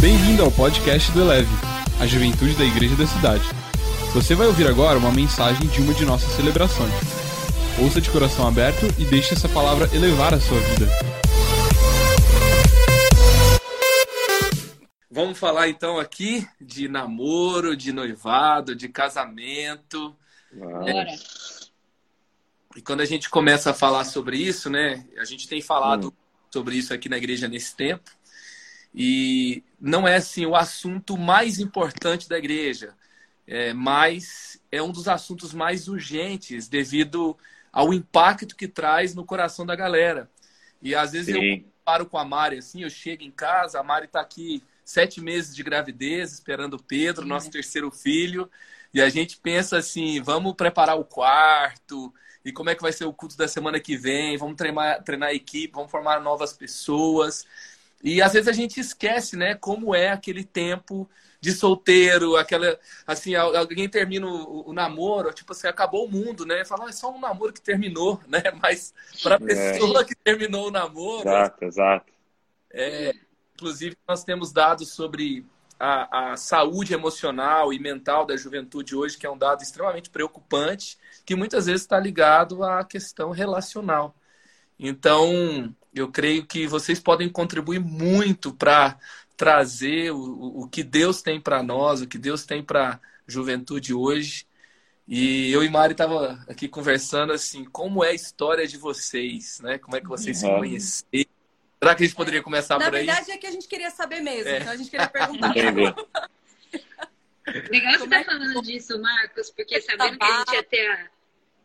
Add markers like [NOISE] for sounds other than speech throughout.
Bem-vindo ao podcast do Eleve, a juventude da igreja da cidade. Você vai ouvir agora uma mensagem de uma de nossas celebrações. Ouça de coração aberto e deixe essa palavra elevar a sua vida. Vamos falar então aqui de namoro, de noivado, de casamento. Bora. E quando a gente começa a falar sobre isso, né? A gente tem falado Hum. sobre isso aqui na igreja nesse tempo. E não é assim o assunto mais importante da igreja, é, mas é um dos assuntos mais urgentes devido ao impacto que traz no coração da galera. E às vezes eu Sim. paro com a Mari assim, eu chego em casa, a Mari está aqui sete meses de gravidez, esperando o Pedro, nosso terceiro filho, e a gente pensa assim, vamos preparar o quarto, e como é que vai ser o culto da semana que vem, vamos treinar, treinar a equipe, vamos formar novas pessoas. E às vezes a gente esquece, né, como é aquele tempo de solteiro, aquela assim, al- alguém termina o, o namoro, tipo assim, acabou o mundo, né? Fala, ah, é só um namoro que terminou, [LAUGHS] né? Mas para a É. pessoa que terminou o namoro, Exato, exato. é, inclusive, nós temos dados sobre a, a saúde emocional e mental da juventude hoje, que é um dado extremamente preocupante, que muitas vezes está ligado à questão relacional. Então, eu creio que vocês podem contribuir muito para trazer o, o, que Deus tem para nós, o que Deus tem para a juventude hoje. E eu e Mari estava aqui conversando assim, como é a história de vocês, né? Como é que vocês se Uhum. conheceram? Será que a gente poderia começar Na por aí? verdade é que a gente queria saber mesmo, É. então a gente queria perguntar. Legal você é tá que- falando disso, Marcos, porque sabendo que a gente ia ter a,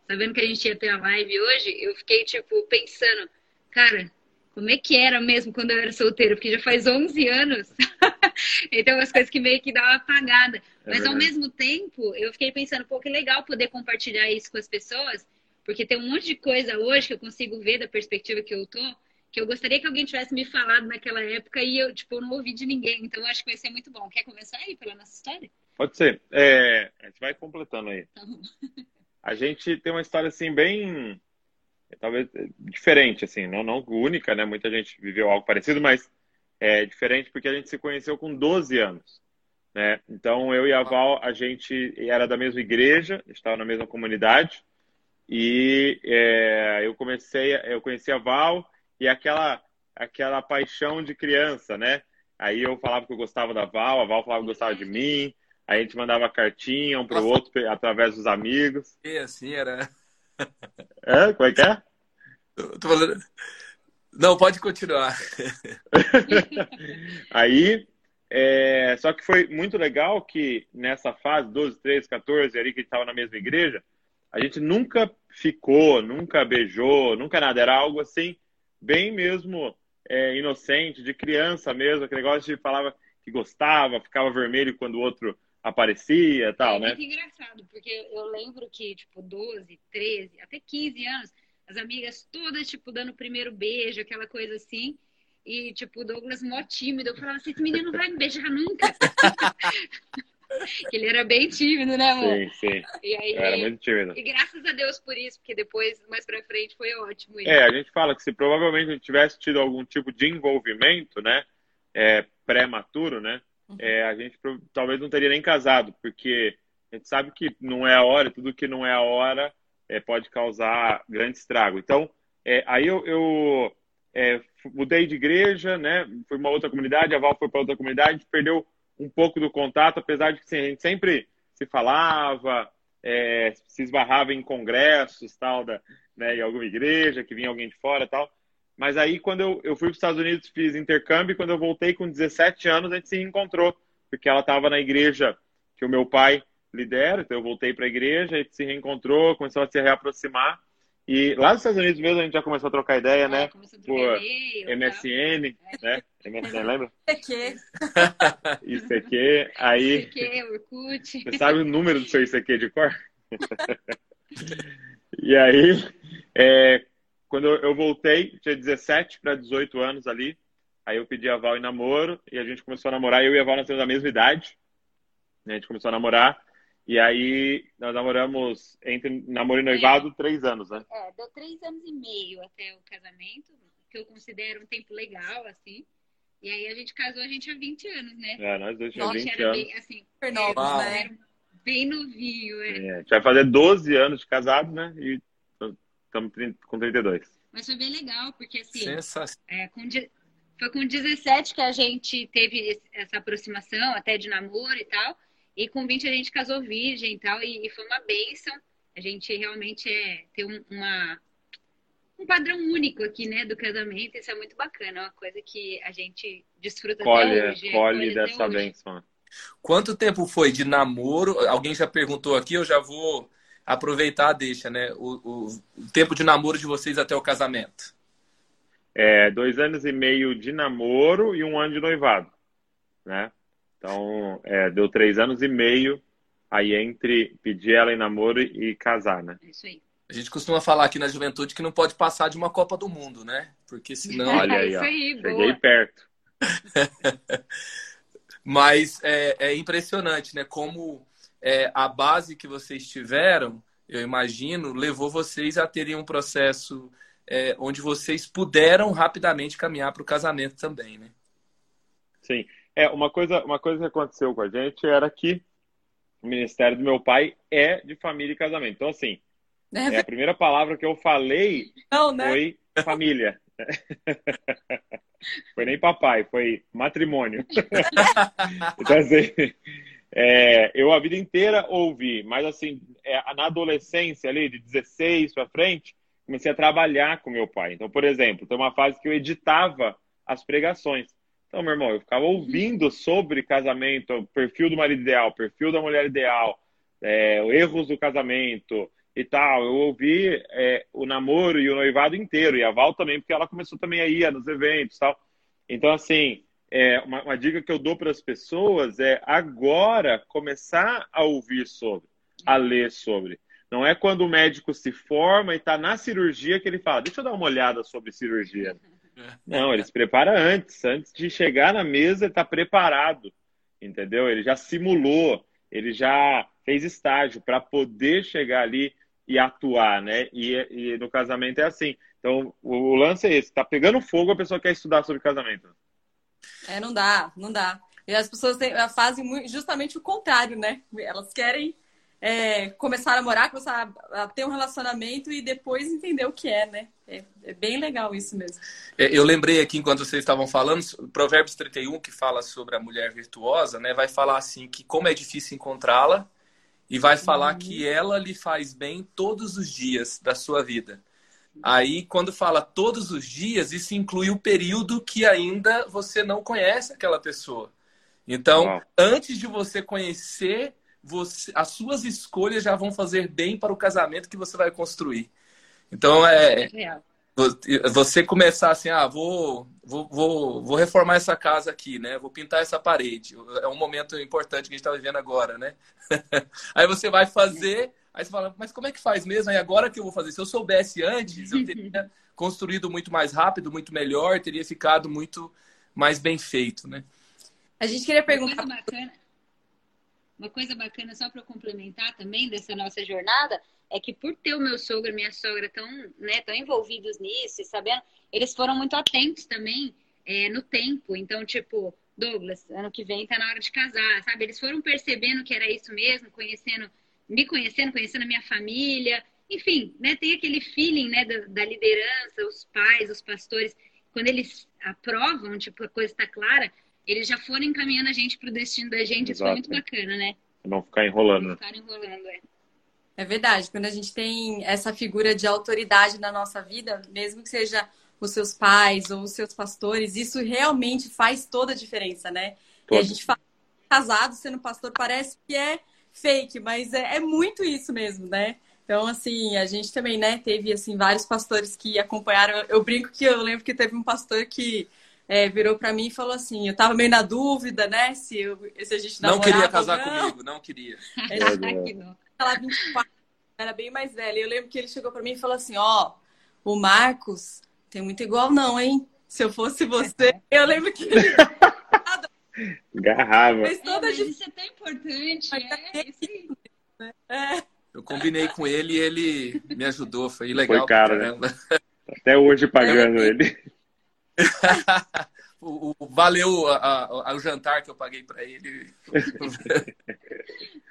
sabendo que a gente ia ter a live hoje, eu fiquei tipo pensando, cara, como é que era mesmo quando eu era solteira? Porque já faz 11 anos. [LAUGHS] então as coisas que meio que dá uma apagada. Mas ao verdade. mesmo tempo, eu fiquei pensando, pô, que legal poder compartilhar isso com as pessoas, porque tem um monte de coisa hoje que eu consigo ver da perspectiva que eu tô, que eu gostaria que alguém tivesse me falado naquela época e eu, tipo, não ouvi de ninguém. Então eu acho que vai ser muito bom. Quer começar aí pela nossa história? Pode ser. É, a gente vai completando aí. Tá. [LAUGHS] A gente tem uma história assim bem, talvez é, diferente assim, não não única, né? Muita gente viveu algo parecido, mas é diferente porque a gente se conheceu com 12 anos, né? Então eu e a Val, a gente era da mesma igreja, estava na mesma comunidade e é, eu comecei, eu conheci a Val e aquela aquela paixão de criança, né? Aí eu falava que eu gostava da Val, a Val falava que gostava de mim. Aí a gente mandava cartinha um para o outro através dos amigos. E assim era. É, como é que é? Eu tô falando- Não, pode continuar. [LAUGHS] Aí, é, só que foi muito legal que nessa fase, 12, 13, 14, ali que a gente estava na mesma igreja, a gente nunca ficou, nunca beijou, nunca nada. Era algo assim, bem mesmo é, inocente, de criança mesmo, aquele negócio de falava que gostava, ficava vermelho quando o outro aparecia e tal, é né? muito engraçado, porque eu lembro que, tipo, 12, 13, até 15 anos, as amigas todas, tipo, dando o primeiro beijo, aquela coisa assim. E, tipo, o Douglas mó tímido. Eu falava assim, esse menino não vai me beijar nunca. [LAUGHS] ele era bem tímido, né, amor? Sim, sim. E aí, Era muito tímido. e graças a Deus por isso, porque depois, mais pra frente, foi ótimo. isso. É, a gente fala que se provavelmente a gente tivesse tido algum tipo de envolvimento, né, é, pré-maturo, né, é, a gente talvez não teria nem casado, porque a gente sabe que não é a hora, tudo que não é a hora é, pode causar grande estrago. Então, é, aí eu, eu, é, mudei de igreja, né, fui uma outra comunidade, a Val foi para outra comunidade, a gente perdeu um pouco do contato, apesar de que assim, a gente sempre se falava, é, se esbarrava em congressos, tal, da, né, em alguma igreja, que vinha alguém de fora tal. Mas aí, quando eu, eu fui para os Estados Unidos, fiz intercâmbio, e quando eu voltei com 17 anos, a gente se reencontrou, porque ela estava na igreja que o meu pai lidera, então eu voltei para a igreja, a gente se reencontrou, começou a se reaproximar. E lá nos Estados Unidos mesmo, a gente já começou a trocar ideia, É, né? começou a Por trocar e-mail, tal. MSN, né? MSN, [LAUGHS] lembra? Que [LAUGHS] ICQ. Aí, ICQ, Orkut. você sabe o número do seu ICQ de cor? [LAUGHS] E aí, é, quando eu voltei, tinha 17 para 18 anos ali. Aí eu pedi a Val em namoro e a gente começou a namorar. Eu e a Val nós temos a mesma idade. né? A gente começou a namorar. E aí nós namoramos entre namoro e noivado três anos, né? É, deu três anos e meio até o casamento, que eu considero um tempo legal, assim. E aí a gente casou, a gente tinha 20 anos, né? É, nós dois tínhamos A gente 20 era anos. bem, assim, Super novos, né? era bem novinho, é. É, a gente vai fazer 12 anos de casado, né? E estamos com 32. Mas foi bem legal, porque assim, Sensacional. é, com de- foi com 17 que a gente teve essa aproximação, até de namoro e tal. E com 20 a gente casou virgem e tal, e, e foi uma bênção. A gente realmente é, ter um, uma, um padrão único aqui, né, do casamento. Isso é muito bacana, é uma coisa que a gente desfruta Colhe, até hoje. é, colhe dessa hoje. bênção. Quanto tempo foi de namoro? Alguém já perguntou aqui, eu já vou aproveitar a deixa, né? O, o- o tempo de namoro de vocês até o casamento. É, dois anos e meio de namoro e um ano de noivado, né? Então, é, deu três anos e meio aí entre pedir ela em namoro e casar, né? Isso aí. A gente costuma falar aqui na juventude que não pode passar de uma Copa do Mundo, né? Porque senão. Olha aí, [LAUGHS] isso ó. aí, Cheguei boa. perto. [LAUGHS] Mas é, é impressionante, né? Como é, a base que vocês tiveram, eu imagino, levou vocês a terem um processo é, onde vocês puderam rapidamente caminhar para o casamento também, né? Sim. É, uma coisa, uma coisa que aconteceu com a gente era que o ministério do meu pai é de família e casamento. Então, assim, é, a primeira palavra que eu falei Não, né? foi família. [LAUGHS] foi nem papai, foi matrimônio. [LAUGHS] então, assim, é, eu a vida inteira ouvi, mas assim, é, na adolescência ali, de 16 para frente, comecei a trabalhar com meu pai. Então, por exemplo, tem uma fase que eu editava as pregações. Então, meu irmão, eu ficava ouvindo sobre casamento, perfil do marido ideal, perfil da mulher ideal, é, erros do casamento e tal. Eu ouvi é, o namoro e o noivado inteiro, e a Val também, porque ela começou também a ir nos eventos e tal. Então, assim, é, uma, uma dica que eu dou para as pessoas é agora começar a ouvir sobre, a ler sobre. Não é quando o médico se forma e está na cirurgia que ele fala, deixa eu dar uma olhada sobre cirurgia. [LAUGHS] Não, ele se prepara antes. Antes de chegar na mesa, ele está preparado. Entendeu? Ele já simulou, ele já fez estágio para poder chegar ali e atuar, né? E, e, no casamento é assim. Então, o, o lance é esse: tá pegando fogo, a pessoa quer estudar sobre casamento. É, não dá, não dá. E as pessoas têm, fazem justamente o contrário, né? Elas querem é, começar a namorar, começar a, a, ter um relacionamento e depois entender o que é, né? É, é bem legal isso mesmo. Eu lembrei aqui, enquanto vocês estavam falando, Provérbios 31, que fala sobre a mulher virtuosa, né? Vai falar assim que como é difícil encontrá-la e vai falar uhum. que ela lhe faz bem todos os dias da sua vida. Aí, quando fala todos os dias, isso inclui o período que ainda você não conhece aquela pessoa. Então, uhum. antes de você conhecer você, as suas escolhas já vão fazer bem para o casamento que você vai construir. Então, é, você começar assim, ah, vou, vou, vou, vou reformar essa casa aqui, né? Vou pintar essa parede. É um momento importante que a gente está vivendo agora, né? [LAUGHS] aí você vai fazer, aí você fala, mas como é que faz mesmo? Aí agora que eu vou fazer? Se eu soubesse antes, eu [LAUGHS] teria construído muito mais rápido, muito melhor, teria ficado muito mais bem feito, né? A gente queria perguntar... Uma coisa bacana, uma coisa bacana só para complementar também dessa nossa jornada é que por ter o meu sogro e minha sogra tão, né, tão envolvidos nisso, e sabendo, eles foram muito atentos também é, no tempo. Então, tipo, Douglas, ano que vem tá na hora de casar, sabe? Eles foram percebendo que era isso mesmo, conhecendo, me conhecendo, conhecendo a minha família, enfim, né? Tem aquele feeling, né, da, da liderança, os pais, os pastores, quando eles aprovam, tipo, a coisa está clara, eles já foram encaminhando a gente pro destino da gente, Exato. isso foi muito bacana, né? Não ficar enrolando. Não ficar enrolando, é. É verdade, quando a gente tem essa figura de autoridade na nossa vida, mesmo que seja os seus pais ou os seus pastores, isso realmente faz toda a diferença, né? Todo. E a gente fala casado sendo pastor parece que é fake, mas é, é, muito isso mesmo, né? Então, assim, a gente também, né, teve, assim, vários pastores que acompanharam. Eu brinco que eu lembro que teve um pastor que é, virou para mim e falou assim, eu tava meio na dúvida, né, se, eu, se a gente Não queria casar comigo, não queria. Ele, ela 24, era bem mais velha. Eu lembro que ele chegou para mim e falou assim: Ó, oh, o Marcos tem muito igual, não, hein? Se eu fosse você. Eu lembro que ele. Garrava. Mas toda é, mas isso é tão importante. É, isso é. Eu combinei com ele e ele me ajudou. Foi legal. Foi cara, né? Até hoje pagando ele. [LAUGHS] o, o valeu a, a, o jantar que eu paguei para ele. [LAUGHS]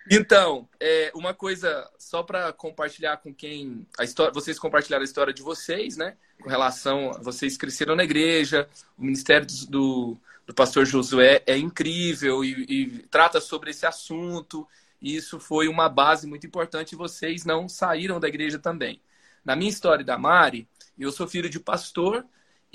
então, é, uma coisa só para compartilhar com quem a história, vocês compartilharam a história de vocês, né? Com relação, vocês cresceram na igreja, o ministério do, do pastor Josué é incrível e, e trata sobre esse assunto. E isso foi uma base muito importante. Vocês não saíram da igreja também. Na minha história da Mari, eu sou filho de pastor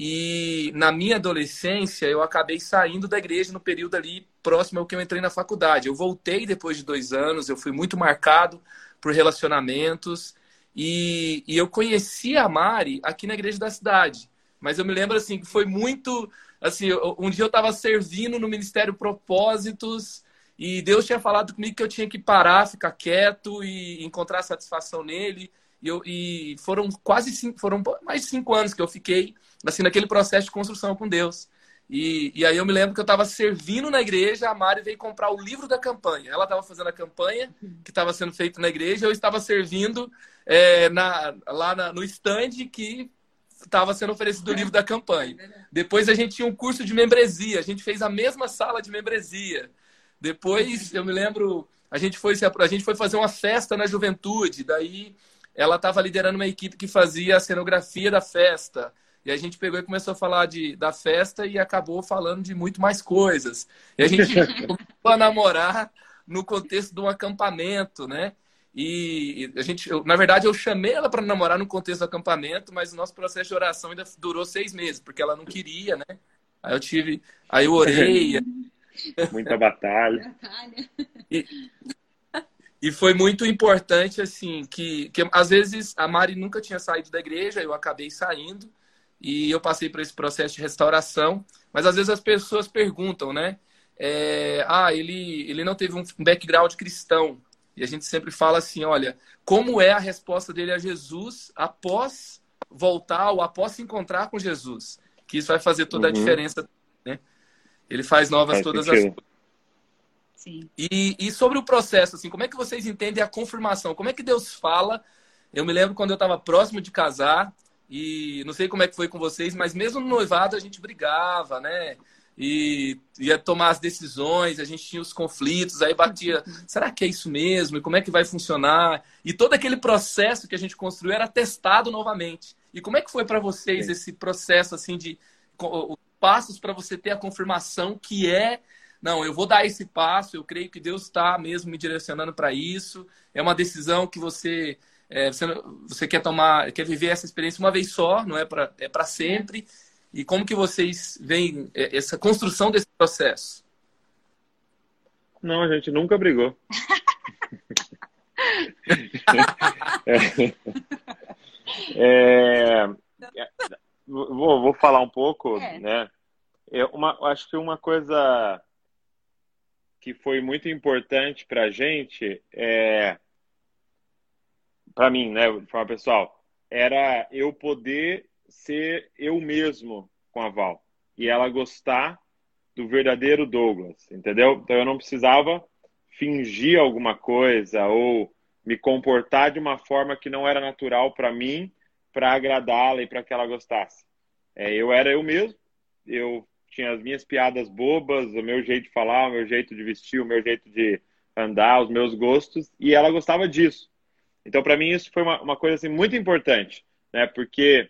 e na minha adolescência, eu acabei saindo da igreja no período ali próximo ao que eu entrei na faculdade. Eu voltei depois de dois anos, eu fui muito marcado por relacionamentos. E, e eu conheci a Mari aqui na igreja da cidade. Mas eu me lembro assim que foi muito. Assim, um dia eu estava servindo no Ministério Propósitos e Deus tinha falado comigo que eu tinha que parar, ficar quieto e encontrar satisfação nele. E, eu, e foram quase cinco, foram mais de cinco anos que eu fiquei assim, naquele processo de construção com Deus. E, e aí eu me lembro que eu estava servindo na igreja, a Mari veio comprar o livro da campanha. Ela estava fazendo a campanha que estava sendo feita na igreja, eu estava servindo é, na, lá na, no stand que estava sendo oferecido o livro da campanha. Depois a gente tinha um curso de membresia, a gente fez a mesma sala de membresia. Depois eu me lembro, a gente foi, a gente foi fazer uma festa na juventude, daí ela estava liderando uma equipe que fazia a cenografia da festa. E a gente pegou e começou a falar de, da festa e acabou falando de muito mais coisas. E a gente [LAUGHS] começou a namorar no contexto de um acampamento, né? E a gente, eu, na verdade, eu chamei ela para namorar no contexto do acampamento, mas o nosso processo de oração ainda durou seis meses, porque ela não queria, né? Aí eu tive, aí eu orei. [LAUGHS] Muita batalha. E, e foi muito importante, assim, que, que às vezes a Mari nunca tinha saído da igreja, eu acabei saindo e eu passei por esse processo de restauração. Mas às vezes as pessoas perguntam, né? É, ah, ele, ele não teve um background cristão. E a gente sempre fala assim: olha, como é a resposta dele a Jesus após voltar ou após se encontrar com Jesus? Que isso vai fazer toda uhum. a diferença. Né? Ele faz novas faz todas sentido. as coisas. Sim. E, e sobre o processo, assim, como é que vocês entendem a confirmação? Como é que Deus fala? Eu me lembro quando eu estava próximo de casar, e não sei como é que foi com vocês, mas mesmo no noivado a gente brigava, né? E ia tomar as decisões, a gente tinha os conflitos, aí batia, será que é isso mesmo? E como é que vai funcionar? E todo aquele processo que a gente construiu era testado novamente. E como é que foi para vocês Sim. esse processo assim de passos para você ter a confirmação que é não, eu vou dar esse passo, eu creio que Deus está mesmo me direcionando para isso. É uma decisão que você, é, você, você, quer tomar, quer viver essa experiência uma vez só, não é para é para sempre. E como que vocês veem é, essa construção desse processo? Não, a gente nunca brigou. [LAUGHS] é, é, vou, vou falar um pouco, é. né? É uma, acho que uma coisa que foi muito importante para a gente, é, para mim, né, de forma pessoal, era eu poder ser eu mesmo com a Val e ela gostar do verdadeiro Douglas, entendeu? Então eu não precisava fingir alguma coisa ou me comportar de uma forma que não era natural para mim, para agradá-la e para que ela gostasse. É, eu era eu mesmo, eu tinha as minhas piadas bobas, o meu jeito de falar, o meu jeito de vestir, o meu jeito de andar, os meus gostos, e ela gostava disso. Então, para mim, isso foi uma, uma, coisa assim, muito importante, né? Porque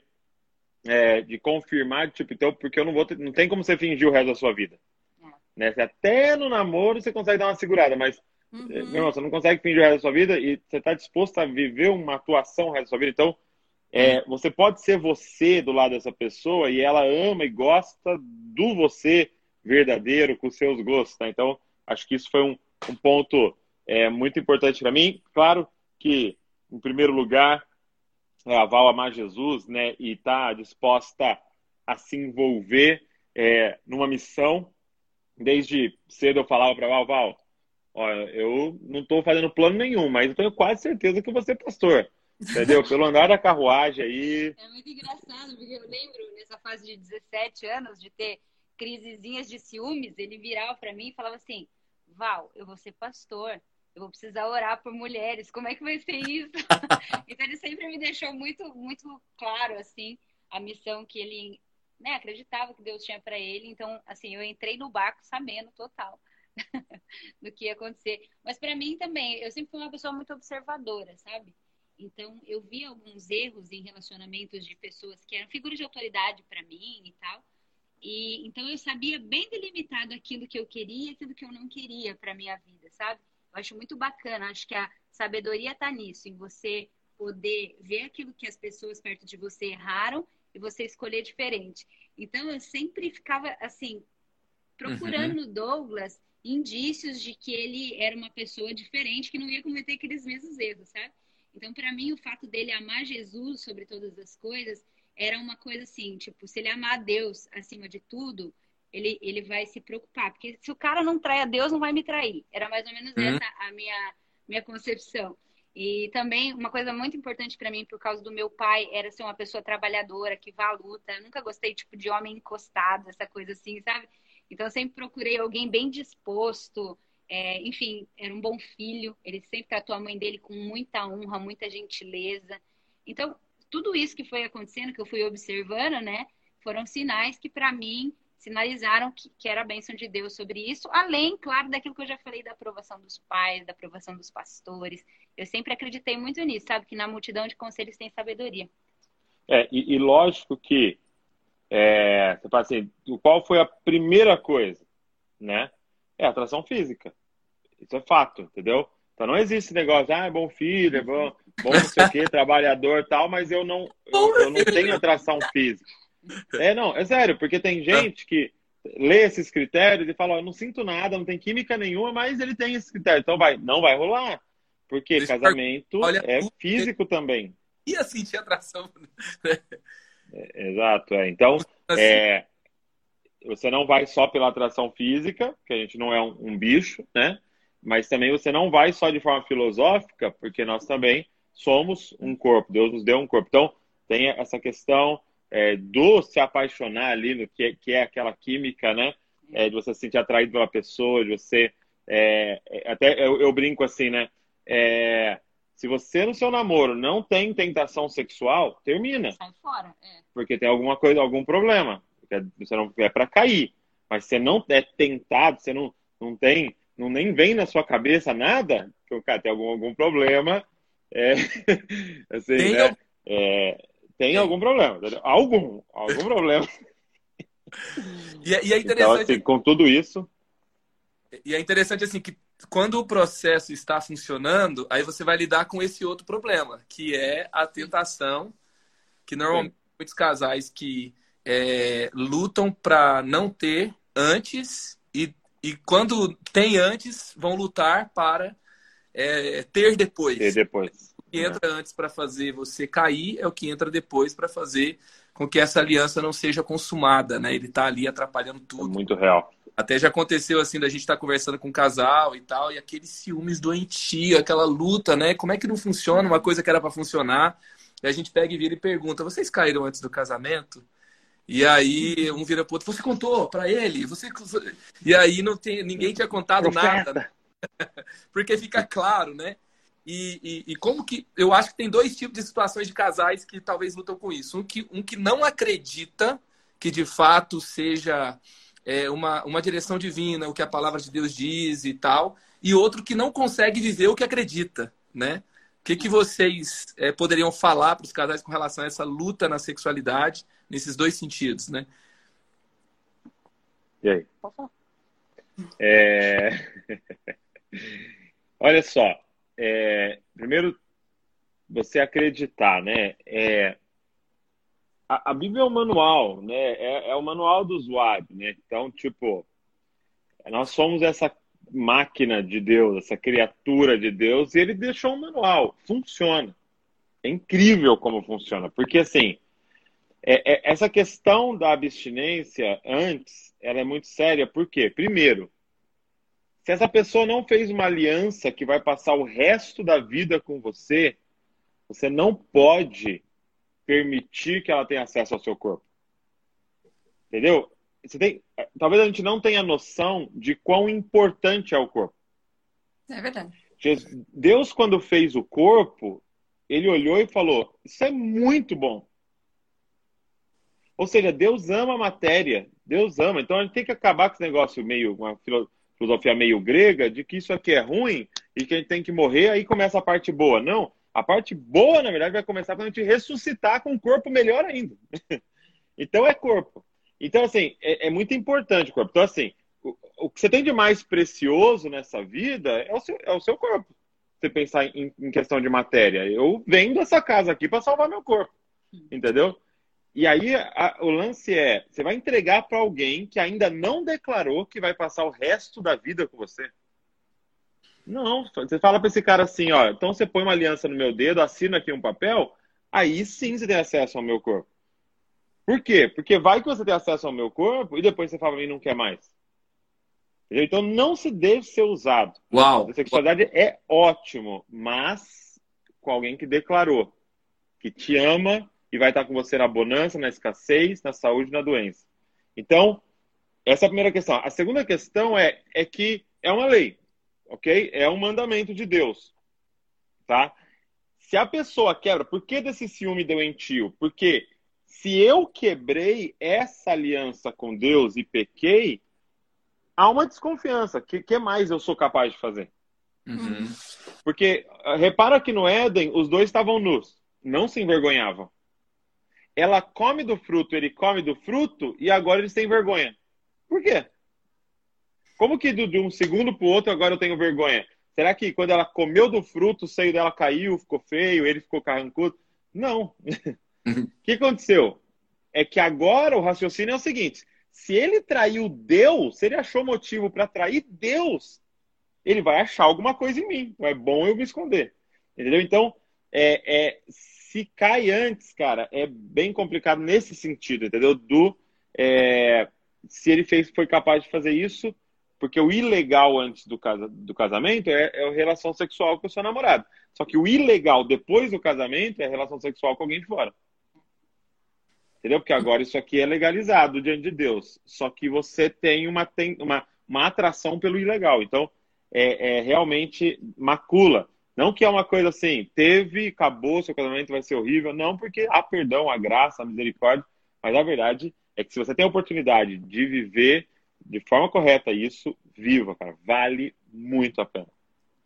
é, de confirmar, tipo, então, porque eu não vou, ter, não tem como você fingir o resto da sua vida. É. Né? Você, até no namoro você consegue dar uma segurada, mas uhum. meu irmão, você não consegue fingir o resto da sua vida e você está disposto a viver uma atuação o resto da sua vida. Então, é, você pode ser você do lado dessa pessoa e ela ama e gosta do você verdadeiro, com seus gostos. Tá? Então, acho que isso foi um, um ponto é, muito importante para mim. Claro que, em primeiro lugar, é, a Val amar Jesus né, e estar tá disposta a se envolver é, numa missão. Desde cedo eu falava para Val, Val, olha, eu não estou fazendo plano nenhum, mas eu tenho quase certeza que você é pastor. Entendeu? Pelo andar da carruagem aí. É muito engraçado, porque eu lembro nessa fase de 17 anos de ter crisezinhas de ciúmes, ele virava para mim e falava assim: Val, eu vou ser pastor, eu vou precisar orar por mulheres, como é que vai ser isso? [LAUGHS] então ele sempre me deixou muito, muito claro, assim, a missão que ele né, acreditava que Deus tinha para ele, então, assim, eu entrei no barco sabendo total [LAUGHS] do que ia acontecer. Mas para mim também, eu sempre fui uma pessoa muito observadora, sabe? Então, eu vi alguns erros em relacionamentos de pessoas que eram figuras de autoridade para mim e tal. E então eu sabia bem delimitado aquilo que eu queria, aquilo que eu não queria para minha vida, sabe? Eu acho muito bacana, acho que a sabedoria está nisso, em você poder ver aquilo que as pessoas perto de você erraram e você escolher diferente. Então eu sempre ficava assim procurando uhum. no Douglas indícios de que ele era uma pessoa diferente que não ia cometer aqueles mesmos erros, sabe? Então para mim o fato dele amar Jesus sobre todas as coisas era uma coisa assim, tipo, se ele amar Deus acima de tudo, ele, ele vai se preocupar. Porque se o cara não trai a Deus, não vai me trair. Era mais ou menos uhum. essa a minha, minha concepção. E também uma coisa muito importante para mim, por causa do meu pai, era ser uma pessoa trabalhadora, que vá à luta. Eu nunca gostei, tipo, de homem encostado, essa coisa assim, sabe? Então eu sempre procurei alguém bem disposto. É, enfim, era um bom filho. Ele sempre tratou a mãe dele com muita honra, muita gentileza. Então, tudo isso que foi acontecendo, que eu fui observando, né? Foram sinais que, para mim, sinalizaram que, que, era a bênção de Deus sobre isso, além, claro, daquilo que eu já falei da aprovação dos pais, da aprovação dos pastores. Eu sempre acreditei muito nisso, sabe? Que na multidão de conselhos tem sabedoria. É, e, e lógico que é, você fala assim, qual foi a primeira coisa, né? É a atração física. Isso é fato, entendeu? Então não existe negócio, ah, é bom filho, é bom, bom não sei o quê, [LAUGHS] trabalhador tal, mas eu não, eu, eu não tenho atração física. É, não, é sério, porque tem gente que lê esses critérios e fala, eu não sinto nada, não tem química nenhuma, mas ele tem esses critérios. Então vai, não vai rolar. Porque Deixa casamento olha, é físico também. E assim, tinha atração. é, exato, é. Então, assim. é, você não vai só pela atração física, que a gente não é um, um bicho, né? Mas também você não vai só de forma filosófica, porque nós também somos um corpo. Deus nos deu um corpo. Então, tem essa questão é, do se apaixonar ali no que, que é aquela química, né? É, de você se sentir atraído pela pessoa, de você. É, é até eu, eu, brinco assim, né? É, se você no seu namoro não tem tentação sexual, termina. Sai fora. É. Porque tem alguma coisa, algum problema. Você não é para cair. Mas você não é tentado, você não, não tem, não nem vem na sua cabeça nada, que o cara tem algum, algum problema. É, [LAUGHS] assim, tem, né? é, tem algum problema. Algum, algum problema. [LAUGHS] E, é, e é interessante. Então, assim, com tudo isso. E é interessante assim que quando o processo está funcionando, aí você vai lidar com esse outro problema, que é a tentação, que normalmente Sim. muitos casais que é, lutam para não ter antes e, e quando tem antes vão lutar para é, ter depois. Ter depois que entra é. antes para fazer você cair é o que entra depois para fazer com que essa aliança não seja consumada, né? Ele está ali atrapalhando tudo. É muito real. Até já aconteceu assim da gente estar tá conversando com um casal e tal, e aqueles ciúmes doentio, aquela luta, né? Como é que não funciona uma coisa que era para funcionar? E a gente pega e vira e pergunta: vocês caíram antes do casamento? E aí um vira pro outro, você contou para ele? Você E aí não tem ninguém tinha contado Profeta. nada. [LAUGHS] Porque fica claro, né? E, e, e, como que. Eu acho que tem dois tipos de situações de casais que talvez lutam com isso. Um que, um que não acredita que de fato seja é, uma, uma direção divina, o que a palavra de Deus diz e tal, e outro que não consegue viver o que acredita, né? O que, que vocês é, poderiam falar para os casais com relação a essa luta na sexualidade, nesses dois sentidos, né? E aí? É... [LAUGHS] Olha só, é, primeiro, você acreditar, né? É, a, a, Bíblia é um manual, né? É, é o manual do usuário, né? Então, tipo, nós somos essa máquina de Deus, essa criatura de Deus, e ele deixou um manual. Funciona. É incrível como funciona. Porque, assim, é, é, essa questão da abstinência antes, ela é muito séria. Por quê? Primeiro, se essa pessoa não fez uma aliança que vai passar o resto da vida com você, você não pode permitir que ela tenha acesso ao seu corpo. Entendeu? Tem, talvez a gente não tenha noção de quão importante é o corpo. É verdade. Deus, quando fez o corpo, ele olhou e falou: Isso é muito bom. Ou seja, Deus ama a matéria. Deus ama. Então a gente tem que acabar com esse negócio meio, uma filosofia meio grega, de que isso aqui é ruim e que a gente tem que morrer, aí começa a parte boa. Não. A parte boa, na verdade, vai começar quando a gente ressuscitar com um corpo melhor ainda. [LAUGHS] então é corpo. Então, assim, é, é, muito importante o corpo. Então, assim, o, o, que você tem de mais precioso nessa vida é o seu, é o seu corpo. Você pensar em, em questão de matéria. Eu vendo essa casa aqui para salvar meu corpo. Entendeu? E aí a, o lance é: você vai entregar para alguém que ainda não declarou que vai passar o resto da vida com você? Não, você fala para esse cara assim: ó, então você põe uma aliança no meu dedo, assina aqui um papel, aí sim você tem acesso ao meu corpo. Por quê? Porque vai que você tem acesso ao meu corpo e depois você fala para mim não quer mais. Entendeu? Então não se deve ser usado. Uau! A sexualidade é ótimo, mas com alguém que declarou que te ama e vai estar com você na bonança, na escassez, na saúde e na doença. Então, essa é a primeira questão. A segunda questão é, é que é uma lei, ok? É um mandamento de Deus, tá? Se a pessoa quebra, por que desse ciúme doentio? Porque se eu quebrei essa aliança com Deus e pequei, há uma desconfiança. O que, que mais eu sou capaz de fazer? Uhum. Porque repara que no Éden os dois estavam nus, não se envergonhavam ela come do fruto, ele come do fruto e agora eles têm vergonha. Por quê? Como que de um segundo para o outro agora eu tenho vergonha? Será que quando ela comeu do fruto, o seio dela caiu, ficou feio, ele ficou carrancudo? Não. [LAUGHS] O que aconteceu? É que agora o raciocínio é o seguinte: se ele traiu Deus, se ele achou motivo para trair Deus, ele vai achar alguma coisa em mim. Não é bom eu me esconder. Entendeu? Então, é, é, se cai antes, cara, é bem complicado nesse sentido, entendeu? Do é, se ele fez, foi capaz de fazer isso, porque o ilegal antes do, casa, do casamento é, é a relação sexual com o seu namorado. Só que o ilegal depois do casamento é a relação sexual com alguém de fora. Entendeu? Porque agora isso aqui é legalizado diante de Deus. Só que você tem uma, tem uma, uma atração pelo ilegal. Então, é, é realmente macula. Não que é uma coisa assim, teve, acabou, seu casamento vai ser horrível. Não, porque há perdão, a graça, a misericórdia. Mas a verdade é que se você tem a oportunidade de viver de forma correta isso, viva, cara. Vale muito a pena.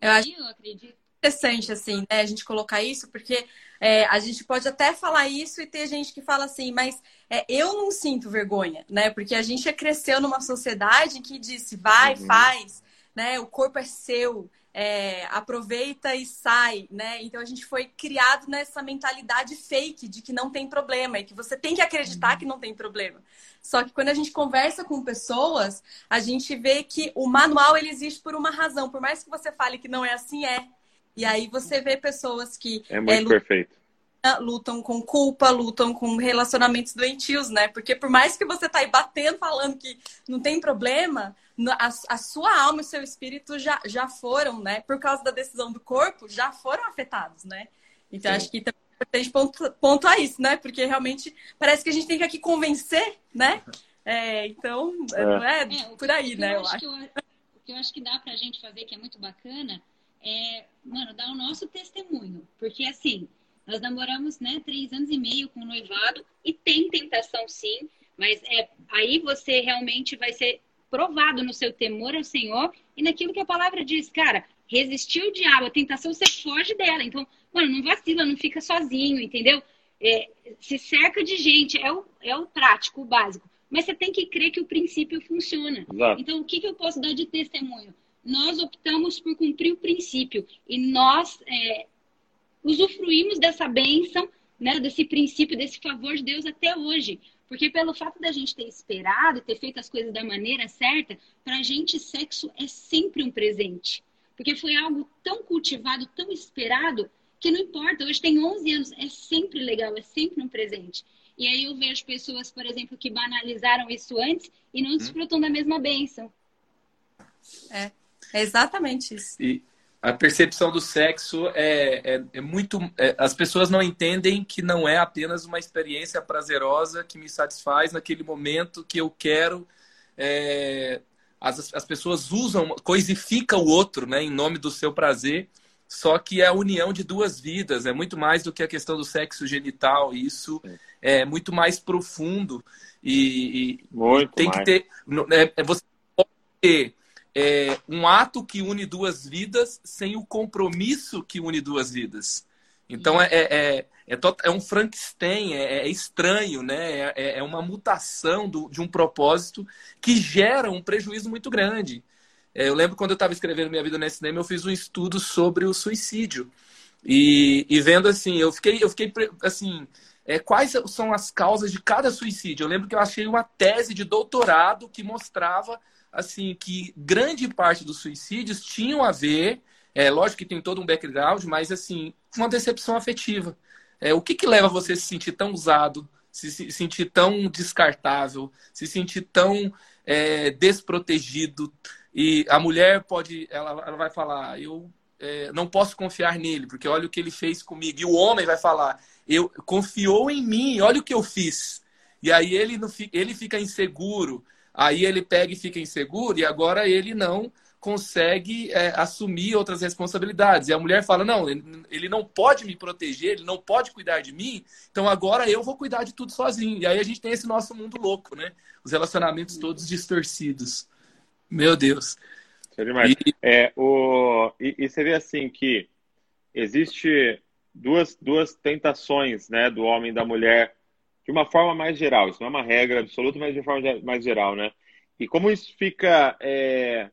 Eu acho eu acredito. interessante, assim, né, a gente colocar isso, porque é, a gente pode até falar isso e ter gente que fala assim, mas é, eu não sinto vergonha, né? Porque a gente cresceu numa sociedade que disse, vai, uhum. faz, né? O corpo é seu é, aproveita e sai, né? Então a gente foi criado nessa mentalidade fake de que não tem problema e que você tem que acreditar uhum. que não tem problema. Só que quando a gente conversa com pessoas, a gente vê que o manual ele existe por uma razão. Por mais que você fale que não é assim, é. E aí você vê pessoas que é muito é, perfeito lutam com culpa, lutam com relacionamentos doentios, né? Porque por mais que você tá aí batendo, falando que não tem problema, a, a, sua alma e o seu espírito já, já foram, né? Por causa da decisão do corpo, já foram afetados, né? Então Sim. acho que também é importante ponto, pontuar isso, né? Porque realmente parece que a gente tem que aqui convencer, né? É, então, é. não é, é por aí, né? Eu acho. Que eu, o que eu acho que dá pra gente fazer, que é muito bacana, é, mano, dar o nosso testemunho. Porque assim, nós namoramos, né, três anos e meio com o noivado e tem tentação sim, mas é aí você realmente vai ser provado no seu temor ao Senhor e naquilo que a palavra diz, cara, resistir o diabo, a tentação você foge dela. Então, mano, não vacila, não fica sozinho, entendeu? É, se cerca de gente, é o, é o prático, o básico. Mas você tem que crer que o princípio funciona. Exato. Então, o que, que eu posso dar de testemunho? Nós optamos por cumprir o princípio e nós é, usufruímos dessa bênção, né, desse princípio, desse favor de Deus até hoje. Porque pelo fato da gente ter esperado, ter feito as coisas da maneira certa, para a gente sexo é sempre um presente. Porque foi algo tão cultivado, tão esperado, que não importa. Hoje tem 11 anos, é sempre legal, é sempre um presente. E aí eu vejo pessoas, por exemplo, que banalizaram isso antes e não hum. desfrutam hum. da mesma bênção. É, é exatamente isso. E, a percepção do sexo é, é, é muito. É, as pessoas não entendem que não é apenas uma experiência prazerosa que me satisfaz naquele momento que eu quero. É, as, as pessoas usam, coisificam o outro, né, em nome do seu prazer. só que é a união de duas vidas, é muito mais do que a questão do sexo genital, isso é muito mais profundo e, e muito tem mais. que ter. É, é, você pode ter é, um ato que une duas vidas sem o compromisso que une duas vidas. Então é, é, é, é um Frankenstein, é, é estranho, né? É, é uma mutação do, de um propósito que gera um prejuízo muito grande. É, eu lembro quando eu estava escrevendo Minha Vida no Cinema, eu fiz um estudo sobre o suicídio. E, e vendo assim, eu fiquei, eu fiquei assim, é, quais são as causas de cada suicídio? Eu lembro que eu achei uma tese de doutorado que mostrava assim que grande parte dos suicídios tinham a ver, é lógico que tem todo um background, mas assim, uma decepção afetiva. É, o que, que leva você a se sentir tão usado, se, se sentir tão descartável, se sentir tão é, desprotegido? E a mulher pode, ela, ela vai falar, eu é, não posso confiar nele, porque olha o que ele fez comigo. E o homem vai falar, eu confiou em mim, olha o que eu fiz. E aí ele, não, ele fica inseguro, aí ele pega e fica inseguro, e agora ele não consegue é, assumir outras responsabilidades. E a mulher fala: não, ele não pode me proteger, ele não pode cuidar de mim, então agora eu vou cuidar de tudo sozinho. E aí a gente tem esse nosso mundo louco, né? Os relacionamentos todos distorcidos. Meu Deus. É demais. E... É, o... e, e você vê assim que existe duas, duas tentações né, do homem e da mulher de uma forma mais geral. Isso não é uma regra absoluta, mas de forma mais geral, né? E como isso fica é,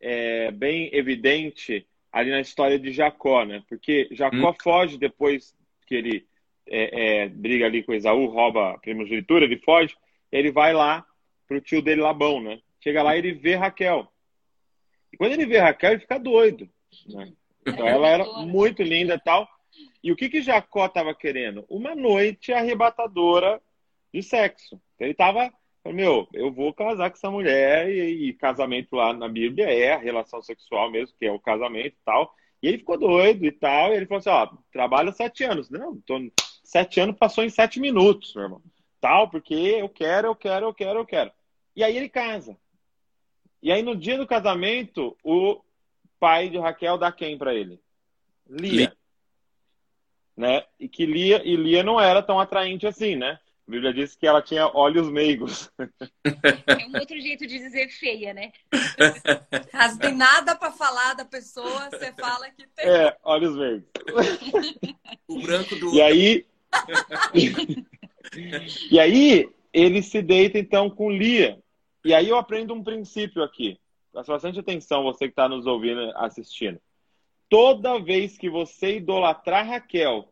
é, bem evidente ali na história de Jacó, né? Porque Jacó hum. foge depois que ele é, é briga ali com Esaú, rouba a primogenitura, ele foge, ele vai lá pro tio dele Labão, né? Chega lá e ele vê Raquel. E quando ele vê Raquel, ele fica doido. Né? Então ela era [LAUGHS] muito linda e tal. E o que que Jacó estava querendo? Uma noite arrebatadora de sexo. Então, ele estava, meu, eu vou casar com essa mulher e, e, casamento lá na Bíblia é a relação sexual mesmo, que é o casamento e tal. E ele ficou doido e tal. E ele falou assim: ó, trabalha sete anos. Não, tô, sete anos passou em sete minutos, meu irmão. Tal, porque eu quero, eu quero, eu quero, eu quero. E aí ele casa. E aí no dia do casamento, o pai de Raquel dá quem para ele? Lia né? E que Lia, e Lia não era tão atraente assim, né? A Bíblia diz que ela tinha olhos meigos. É um outro jeito de dizer feia, né? Caso tem nada para falar da pessoa, você fala que tem. É, olhos meigos. O branco do. E aí. e aí, ele se deita então com Lia. E aí eu aprendo um princípio aqui. Presta bastante atenção, você que está nos ouvindo, assistindo toda vez que você idolatrar Raquel,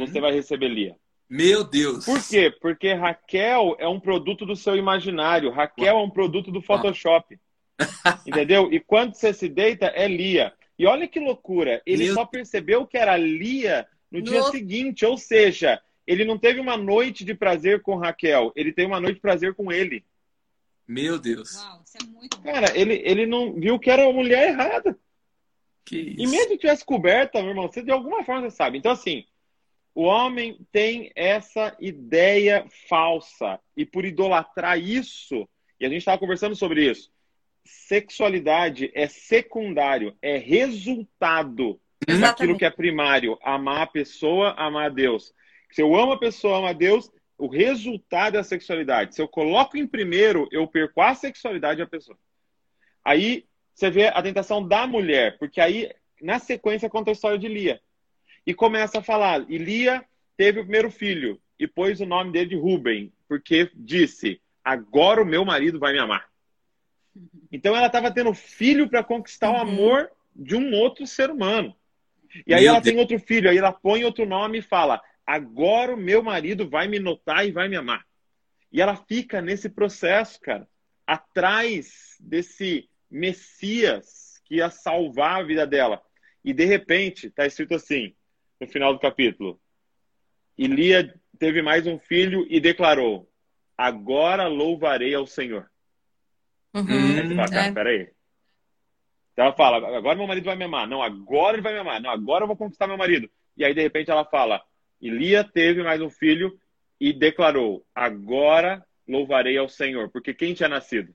uhum. você vai receber Lia. Meu Deus! Por quê? Porque Raquel é um produto do seu imaginário. Raquel é um produto do Photoshop. [LAUGHS] Entendeu? E quando você se deita, é Lia. E olha que loucura. Ele Meu... só percebeu que era Lia no dia seguinte. Ou seja, ele não teve uma noite de prazer com Raquel. Ele teve uma noite de prazer com ele. Meu Deus. Uau, isso é muito Cara, ele, ele não viu que era a mulher errada. Que isso? E mesmo que tivesse coberta, meu irmão, você de alguma forma você sabe. Então, assim, o homem tem essa ideia falsa. E por idolatrar isso, e a gente estava conversando sobre isso, sexualidade é secundário, é resultado Exatamente. daquilo que é primário. Amar a pessoa, amar a Deus. Se eu amo a pessoa, amo a Deus, o resultado é a sexualidade. Se eu coloco em primeiro, eu perco a sexualidade da pessoa. Aí você vê a tentação da mulher, porque aí, na sequência, conta a história de Lia. E começa a falar, e Lia teve o primeiro filho, e pôs o nome dele de Ruben, porque disse, agora o meu marido vai me amar. Então ela estava tendo filho para conquistar uhum. o amor de um outro ser humano. E aí meu ela Deus. tem outro filho, aí ela põe outro nome e fala, agora o meu marido vai me notar e vai me amar. E ela fica nesse processo, cara, atrás desse Messias que ia salvar a vida dela. E de repente, está escrito assim, no final do capítulo: Elia teve mais um filho e declarou: Agora louvarei ao Senhor. Uhum, fala, cara, é. peraí. Então ela fala: Agora meu marido vai me amar. Não, agora ele vai me amar. Não, agora eu vou conquistar meu marido. E aí, de repente, ela fala: Elia teve mais um filho e declarou: Agora louvarei ao Senhor. Porque quem tinha nascido?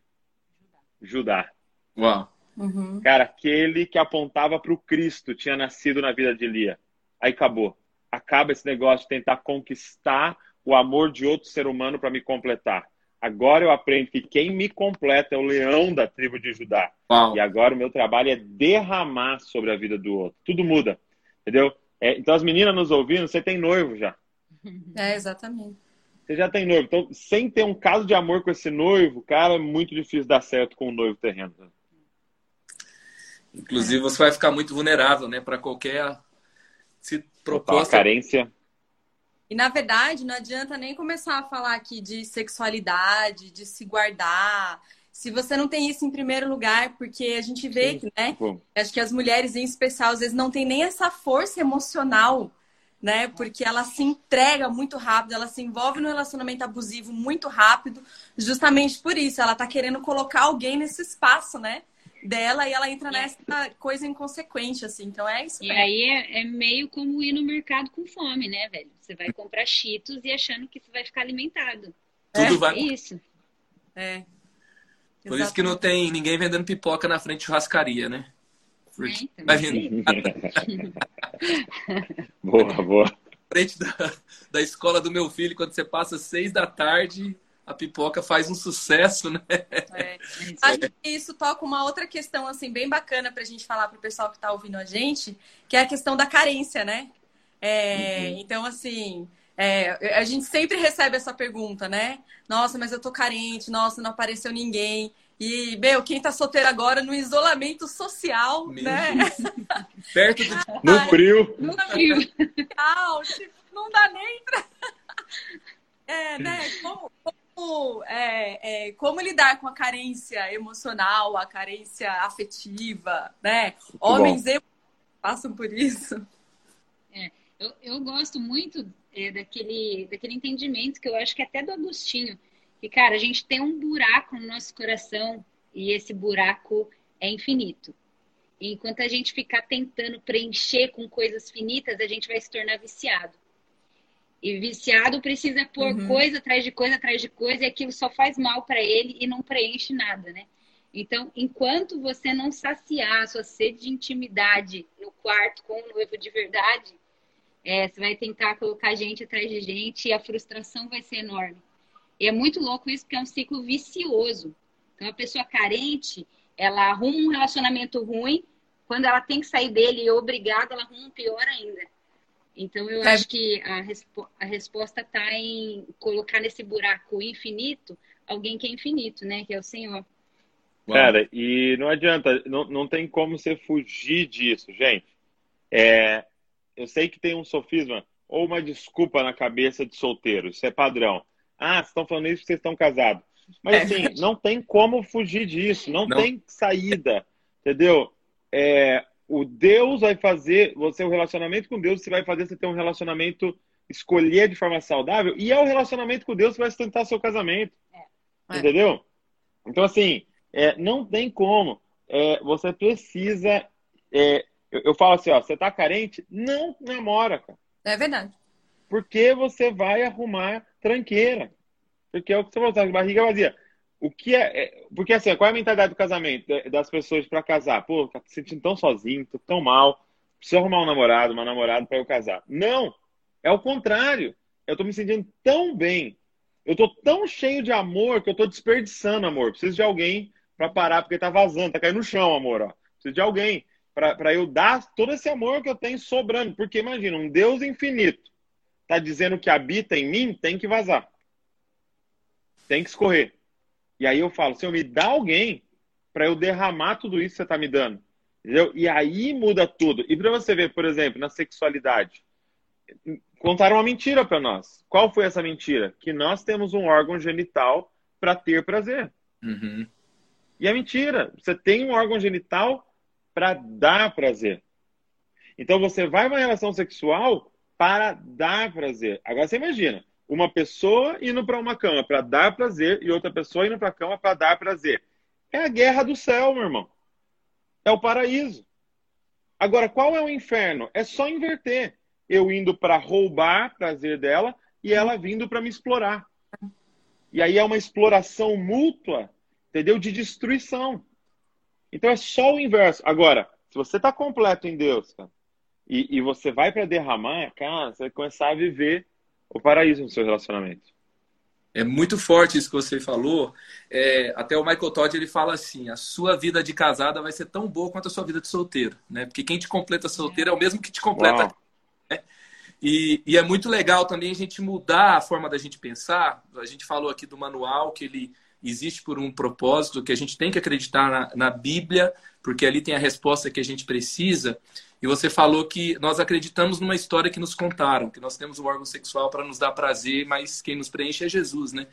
Judá. Uau. Uhum. Cara, aquele que apontava para o Cristo tinha nascido na vida de Lia. Aí acabou. Acaba esse negócio de tentar conquistar o amor de outro ser humano para me completar. Agora eu aprendo que quem me completa é o leão da tribo de Judá. Uau. E agora o meu trabalho é derramar sobre a vida do outro. Tudo muda, entendeu? É, então as meninas nos ouvindo, você tem noivo já. É, [LAUGHS] exatamente. Você já tem noivo. Então, sem ter um caso de amor com esse noivo, cara, é muito difícil dar certo com o noivo terreno. Inclusive, você vai ficar muito vulnerável, né, para qualquer se proposta. carência. E na verdade, não adianta nem começar a falar aqui de sexualidade, de se guardar. Se você não tem isso em primeiro lugar, porque a gente vê Sim. que, né? Bom. Acho que as mulheres em especial às vezes não têm nem essa força emocional, né? Porque ela se entrega muito rápido, ela se envolve no relacionamento abusivo muito rápido, justamente por isso. Ela tá querendo colocar alguém nesse espaço, né? Dela e ela entra nessa coisa inconsequente, assim. Então é isso. E aí é, é, meio como ir no mercado com fome, né, velho? Você vai comprar cheetos e achando que você vai ficar alimentado. Tudo é, vai. É isso. É. Por Exatamente. isso que não tem ninguém vendendo pipoca na frente de churrascaria, né? Porque é, vai vendo. [LAUGHS] boa, boa. Frente da, da escola do meu filho, quando você passa seis da tarde, a pipoca faz um sucesso, né? É. [LAUGHS] Acho que isso toca uma outra questão assim bem bacana para a gente falar para o pessoal que está ouvindo a gente, que é a questão da carência, né? É, uhum. Então, assim, é, a gente sempre recebe essa pergunta, né? Nossa, mas eu tô carente, nossa, não apareceu ninguém. E, meu, quem tá solteiro agora no isolamento social, meu né? [LAUGHS] Perto do... No frio. No frio. Tipo, [LAUGHS] não dá nem pra... É, né? Como, como, é, é, como lidar com a carência emocional, a carência afetiva, né? Muito Homens bom. passam por isso. É, eu, eu gosto muito é, daquele, daquele entendimento que eu acho que até do Agostinho, que, cara, a gente tem um buraco no nosso coração e esse buraco é infinito. E enquanto a gente ficar tentando preencher com coisas finitas, a gente vai se tornar viciado. E viciado precisa pôr uhum. coisa atrás de coisa atrás de coisa e aquilo só faz mal para ele e não preenche nada, né? Então, enquanto você não saciar a sua sede de intimidade no quarto com o noivo de verdade, é, você vai tentar colocar gente atrás de gente e a frustração vai ser enorme. E é muito louco isso porque é um ciclo vicioso. Então, a pessoa carente, ela arruma um relacionamento ruim, quando ela tem que sair dele e é obrigada, ela arruma um pior ainda. Então, eu é. acho que a, respo a resposta está em colocar nesse buraco infinito alguém que é infinito, né? Que é o Senhor. Cara, e não adianta, não, não tem como você fugir disso, gente. É, eu sei que tem um sofisma ou uma desculpa na cabeça de solteiro, isso é padrão. Ah, vocês estão falando isso porque vocês estão casados. Mas é. assim, não tem como fugir disso, não, não. tem saída, entendeu? É, o Deus vai fazer, você o relacionamento com Deus, você vai fazer você ter um relacionamento, escolher de forma saudável, e é o relacionamento com Deus que vai sustentar seu casamento. É. Entendeu? Então, assim, é, não tem como. É, você precisa. É, eu, eu, falo assim, ó, você tá carente? Não namora, cara. É verdade. Porque você vai arrumar tranqueira. Porque é o que você falou, tá barriga vazia. O que é, é, Porque assim, qual é a mentalidade do casamento das pessoas para casar? Pô, tá se sentindo tão sozinho, tô tão mal, preciso arrumar um namorado, uma namorada para eu casar. Não! É o contrário. Eu tô me sentindo tão bem. Eu tô tão cheio de amor que eu tô desperdiçando amor. Preciso de alguém para parar, porque tá vazando, tá caindo no chão, amor. Ó. Preciso de alguém para eu dar todo esse amor que eu tenho sobrando. Porque imagina, um Deus infinito tá dizendo que habita em mim, tem que vazar. Tem que escorrer. E aí eu falo, Senhor, me dá alguém para eu derramar tudo isso que você está me dando. Entendeu? E aí muda tudo. E para você ver, por exemplo, na sexualidade, contaram uma mentira para nós. Qual foi essa mentira? Que nós temos um órgão genital para ter prazer. Uhum. E é mentira. Você tem um órgão genital para dar prazer. Então você vai uma relação sexual para dar prazer. Agora você imagina, uma pessoa indo para uma cama para dar prazer e outra pessoa indo para a cama para dar prazer. É a guerra do céu, meu irmão. É o paraíso. Agora, qual é o inferno? É só inverter. Eu indo para roubar prazer dela e ela vindo para me explorar. E aí é uma exploração mútua, entendeu? De destruição. Então é só o inverso. Agora, se você está completo em Deus, cara, e, e você vai para derramar, cara, você vai começar a viver o paraíso no seu relacionamento. É muito forte isso que você falou. É, até o Michael Todd ele fala assim: a sua vida de casada vai ser tão boa quanto a sua vida de solteiro, né? Porque quem te completa solteiro é o mesmo que te completa. Né? E, e, é muito legal também a gente mudar a forma da gente pensar. A gente falou aqui do manual que ele existe por um propósito, que a gente tem que acreditar na, na Bíblia, porque ali tem a resposta que a gente precisa. E você falou que nós acreditamos numa história que nos contaram, que nós temos um órgão sexual para nos dar prazer, mas quem nos preenche é Jesus, né?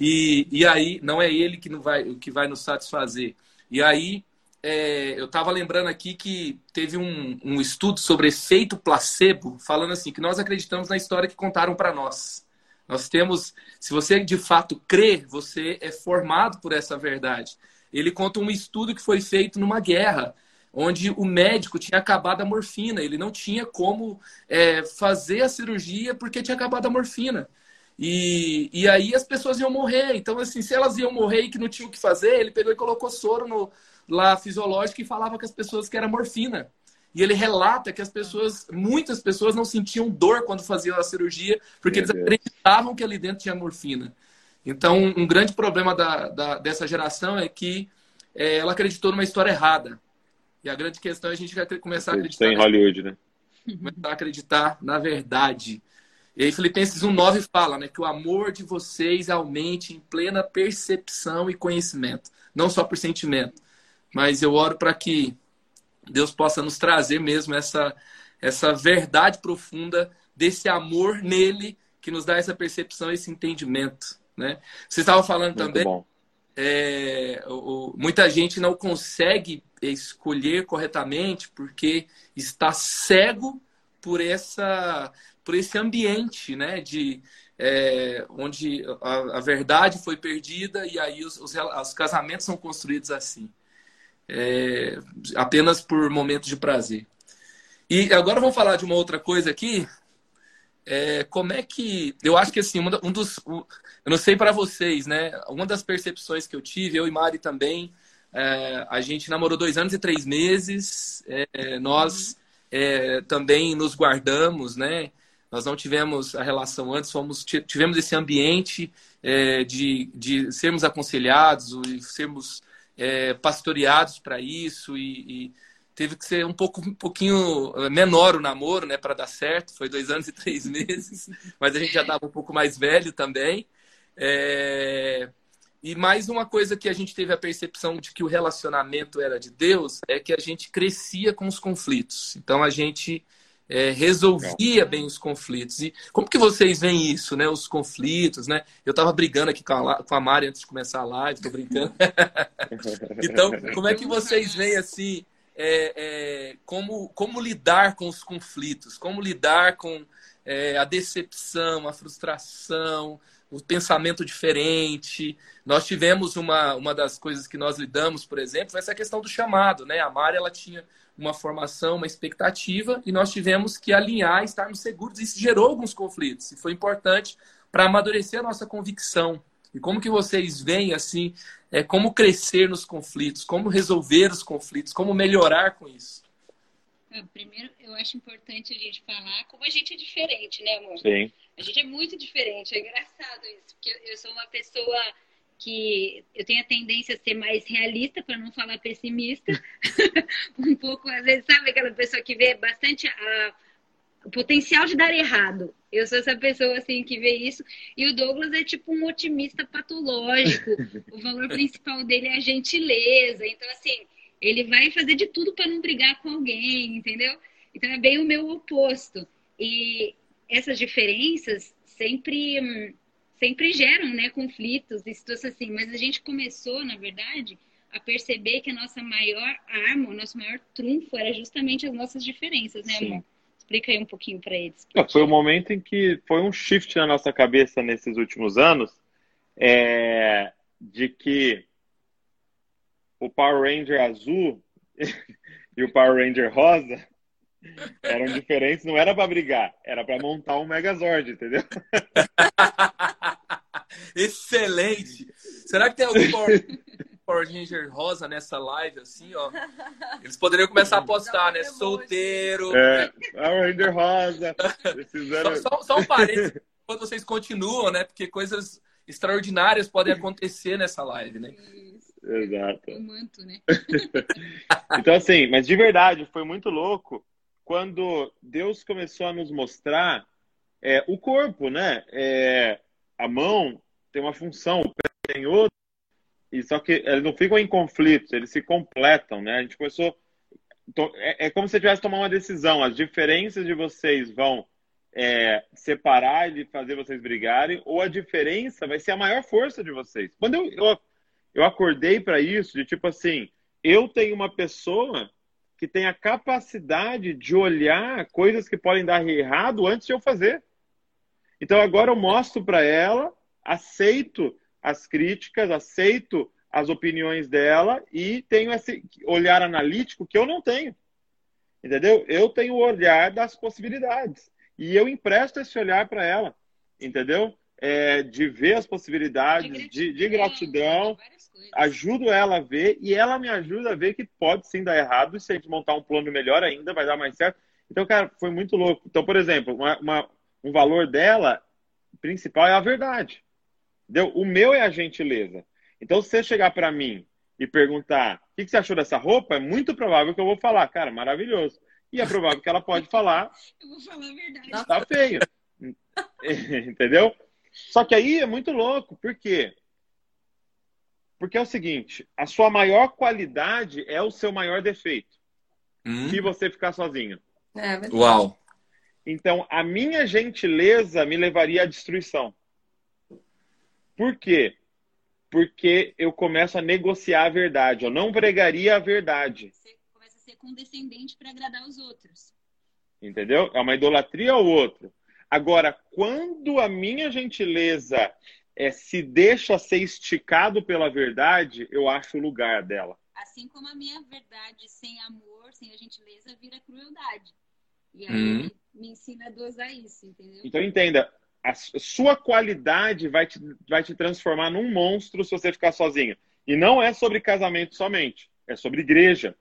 E, e aí, não é ele que, não vai, que vai nos satisfazer. E aí, é, eu estava lembrando aqui que teve um, um estudo sobre efeito placebo, falando assim, que nós acreditamos na história que contaram para nós. Nós temos, se você de fato crê, você é formado por essa verdade. Ele conta um estudo que foi feito numa guerra, onde o médico tinha acabado a morfina, ele não tinha como é, fazer a cirurgia porque tinha acabado a morfina. E, e aí as pessoas iam morrer. Então, assim, se elas iam morrer e que não tinham o que fazer, ele pegou e colocou soro no, lá fisiológico e falava com as pessoas que era morfina. E ele relata que as pessoas, muitas pessoas não sentiam dor quando faziam a cirurgia, porque Meu eles Deus. acreditavam que ali dentro tinha morfina. Então, um grande problema da, da dessa geração é que é, ela acreditou numa história errada. E a grande questão é a gente vai ter, começar a acreditar. em Hollywood, né? [LAUGHS] Começar a acreditar na verdade. E aí Filipenses 1,9 fala né, que o amor de vocês aumente em plena percepção e conhecimento. Não só por sentimento. Mas eu oro para que Deus possa nos trazer mesmo essa, essa verdade profunda desse amor nele que nos dá essa percepção, esse entendimento. Né? Você estava falando Muito também, é, o, muita gente não consegue escolher corretamente porque está cego por essa por esse ambiente né de é, onde a, a, verdade foi perdida e aí os, os, os casamentos são construídos assim. É, apenas por momentos de prazer. E agora vamos falar de uma outra coisa aqui é, como é que eu acho que assim um dos eu não sei para vocês né uma das percepções que eu tive eu e Mari também é, a gente namorou dois anos e três meses. É, nós é, também nos guardamos, né? Nós não tivemos a relação antes, fomos, tivemos esse ambiente é, de, de sermos aconselhados e sermos é, pastoreados para isso e, e, teve que ser um pouco um pouquinho menor o namoro, né, para dar certo. Foi dois anos e três [LAUGHS] meses, mas a gente já estava um pouco mais velho também. É... E mais uma coisa que a gente teve a percepção de que o relacionamento era de Deus é que a gente crescia com os conflitos. Então a gente é, resolvia bem os conflitos. E como que vocês veem isso, né? Os conflitos, né? Eu estava brigando aqui com a, com a Mari antes de começar a live, tô brincando. [LAUGHS] então, como é que vocês veem assim? É, é, como, como lidar com os conflitos, como lidar com é, a decepção, a frustração, o pensamento diferente. Nós tivemos uma, uma das coisas que nós lidamos, por exemplo, foi essa questão do chamado, né? A Mari, ela tinha uma formação, uma expectativa, e nós tivemos que alinhar estarmos seguros. Isso gerou alguns conflitos, e foi importante para amadurecer a nossa convicção. E como que vocês veem, assim, é, como crescer nos conflitos, como resolver os conflitos, como melhorar com isso? Primeiro, eu acho importante a gente falar como a gente é diferente, né, amor? Sim. A gente é muito diferente. É engraçado isso, porque eu sou uma pessoa que eu tenho a tendência a ser mais realista, para não falar pessimista. [LAUGHS] um pouco, às vezes, sabe aquela pessoa que vê bastante a, o potencial de dar errado. Eu sou essa pessoa assim que vê isso. E o Douglas é tipo um otimista patológico. o valor principal dele é a gentileza. Então, assim, ele vai fazer de tudo para não brigar com alguém, entendeu? Então é bem o meu oposto. E essas diferenças sempre sempre geram, né, conflitos e situações assim, mas a gente começou, na verdade, a perceber que a nossa maior arma, o nosso maior trunfo era justamente as nossas diferenças, né, Sim. amor? Explica aí um pouquinho para eles. Porque... Foi o um momento em que foi um shift na nossa cabeça nesses últimos anos, é, de que o Power Ranger azul [LAUGHS] e o Power Ranger rosa eram diferentes, não era para brigar, era para montar um Megazord, entendeu? [LAUGHS] Excelente! Será que tem algum Power... [LAUGHS] Power Ranger rosa nessa live, assim, ó. Eles poderiam começar a postar, né? Solteiro. É, Power Ranger rosa. Só, só, só um parênteses, quando vocês continuam, né? Porque coisas extraordinárias podem [LAUGHS] acontecer nessa live, né? Exato. Manto, né? [LAUGHS] então, assim, mas de verdade, foi muito louco quando Deus começou a nos mostrar é, o corpo, né? É, a mão tem uma função, o pé tem outra, e só que eles não ficam em conflitos, eles se completam, né? A gente começou. É, é como se tivesse tomar uma decisão. As diferenças de vocês vão é, separar e fazer vocês brigarem, ou a diferença vai ser a maior força de vocês. Quando eu, eu, eu acordei para isso, de tipo assim, eu tenho uma pessoa que tem a capacidade de olhar coisas que podem dar errado antes de eu fazer. Então agora eu mostro para ela, aceito as críticas, aceito as opiniões dela e tenho esse olhar analítico que eu não tenho. Entendeu? Eu tenho o olhar das possibilidades. E eu empresto esse olhar para ela. Entendeu? É, de ver as possibilidades, de gratidão, de, de gratidão ajudo ela a ver e ela me ajuda a ver que pode sim dar errado. E se a gente montar um plano melhor ainda, vai dar mais certo. Então, cara, foi muito louco. Então, por exemplo, uma, uma, um valor dela principal é a verdade. Entendeu? O meu é a gentileza. Então, se você chegar para mim e perguntar o que, que você achou dessa roupa, é muito provável que eu vou falar, cara, maravilhoso. E é provável que ela pode falar. Eu vou falar a verdade. Tá feio. [LAUGHS] Entendeu? Só que aí é muito louco. Por quê? Porque é o seguinte: a sua maior qualidade é o seu maior defeito. Hum. Se você ficar sozinho. É, Uau! Então, a minha gentileza me levaria à destruição. Por quê? Porque eu começo a negociar a verdade. Eu não pregaria a verdade. Você começa a ser condescendente para agradar os outros. Entendeu? É uma idolatria ao outro. Agora, quando a minha gentileza é, se deixa ser esticado pela verdade, eu acho o lugar dela. Assim como a minha verdade sem amor, sem a gentileza, vira crueldade. E aí hum. me ensina a dosar isso, entendeu? Então entenda, a sua qualidade vai te, vai te transformar num monstro se você ficar sozinho. E não é sobre casamento somente, é sobre igreja,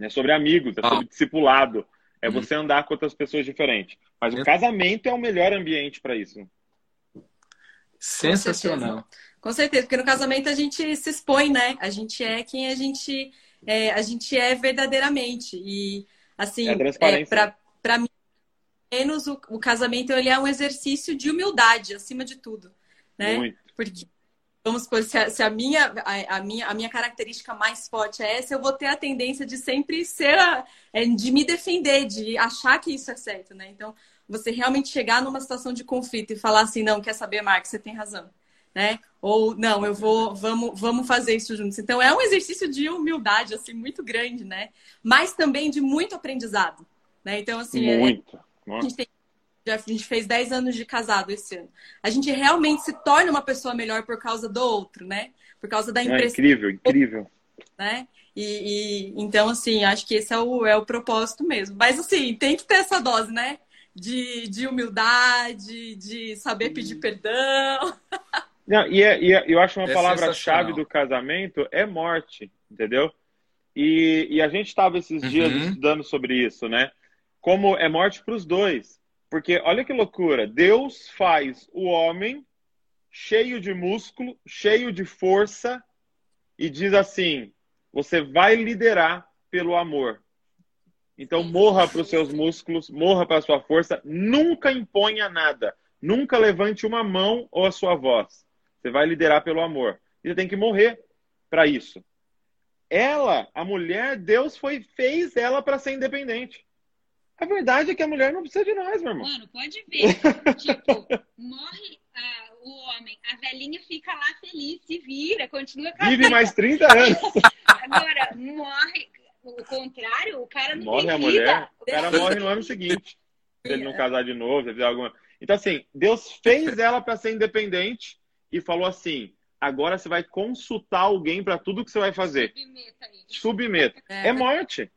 é sobre amigos, é sobre ah. discipulado, é hum. você andar com outras pessoas diferentes. Mas o casamento é o melhor ambiente para isso. Sensacional. Com certeza, porque no casamento a gente se expõe, né? A gente é quem a gente é, a gente é verdadeiramente. E assim, é, é para mim, menos o, o, casamento ele é um exercício de humildade, acima de tudo, né? Muito. Porque vamos supor, se a, se a minha, a, a, minha, a minha característica mais forte é essa, eu vou ter a tendência de sempre ser, a, é, de me defender, de achar que isso é certo, né? Então, você realmente chegar numa situação de conflito e falar assim, não, quer saber, Marcos, você tem razão. Né? Ou não, eu vou, vamos, vamos fazer isso juntos. Então é um exercício de humildade assim muito grande, né? Mas também de muito aprendizado, né? Então assim, é, muito. É, a, gente tem, a gente fez 10 anos de casado esse ano. A gente realmente se torna uma pessoa melhor por causa do outro, né? Por causa da impressão. É incrível, incrível. Né? E, e, então assim, acho que esse é o, é o propósito mesmo. Mas assim, tem que ter essa dose, né? de, de humildade, de saber pedir perdão. [LAUGHS] Não, e, é, e é, eu acho uma é palavra-chave do casamento é morte, entendeu? E, e a gente estava esses uhum. dias estudando sobre isso, né? Como é morte para os dois. Porque olha que loucura, Deus faz o homem cheio de músculo, cheio de força, e diz assim: você vai liderar pelo amor. Então morra para os seus músculos, morra para a sua força, nunca imponha nada, nunca levante uma mão ou a sua voz. Você vai liderar pelo amor. E você tem que morrer para isso. Ela, a mulher, Deus foi fez ela para ser independente. A verdade é que a mulher não precisa de nós, meu irmão. Mano, pode ver. tipo, morre o homem, a velhinha fica lá feliz, se vira, continua casada. Vive mais [LAUGHS] 30 anos. Agora, morre, o contrário, o cara não morre tem a mulher, o cara morre no ano seguinte. Se ele não casar de novo, se fizer alguma. Então, assim, Deus fez ela para ser independente e falou assim: agora você vai consultar alguém para tudo que você vai fazer. Submeta. Submeta. É, é morte.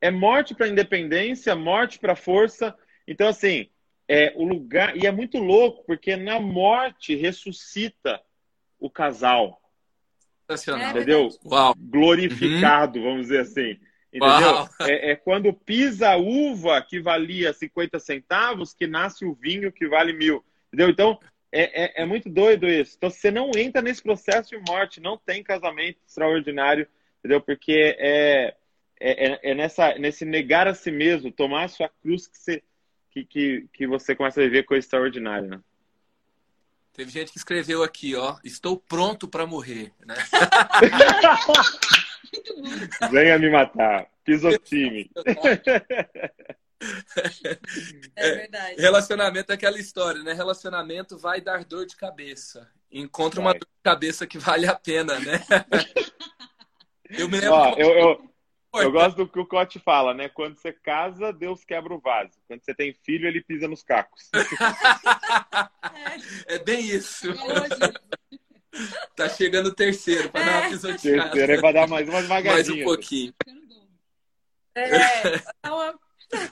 É morte para independência, morte para força. Então, assim, é o lugar. E é muito louco, porque na morte ressuscita o casal. Sensacional. Entendeu? Uau. Glorificado, uhum. vamos dizer assim. Entendeu? É, é, quando pisa a uva que valia 50 centavos que nasce o vinho que vale mil. Entendeu? Então, é, é, é, muito doido isso. Então, você não entra nesse processo de morte, não tem casamento extraordinário, entendeu? Porque é, é, é, é nessa, nesse negar a si mesmo, tomar a sua cruz que você, que, que, que você começa a viver coisa extraordinária, né? Teve gente que escreveu aqui, ó, estou pronto para morrer, né? [LAUGHS] Venha me matar, pisotime. É verdade. Relacionamento é aquela história, né? Relacionamento vai dar dor de cabeça. Encontra vai. uma dor de cabeça que vale a pena, né? [LAUGHS] Eu me lembro. Ó, eu, eu, eu gosto do que o Cote fala, né? Quando você casa, Deus quebra o vaso. Quando você tem filho, ele pisa nos cacos. [LAUGHS] é bem isso. [LAUGHS] Tá chegando o terceiro, para é. dar uma pisoteada. Terceiro é para dar mais uma esmagadinha. Mais um pouquinho. [LAUGHS] É, uma...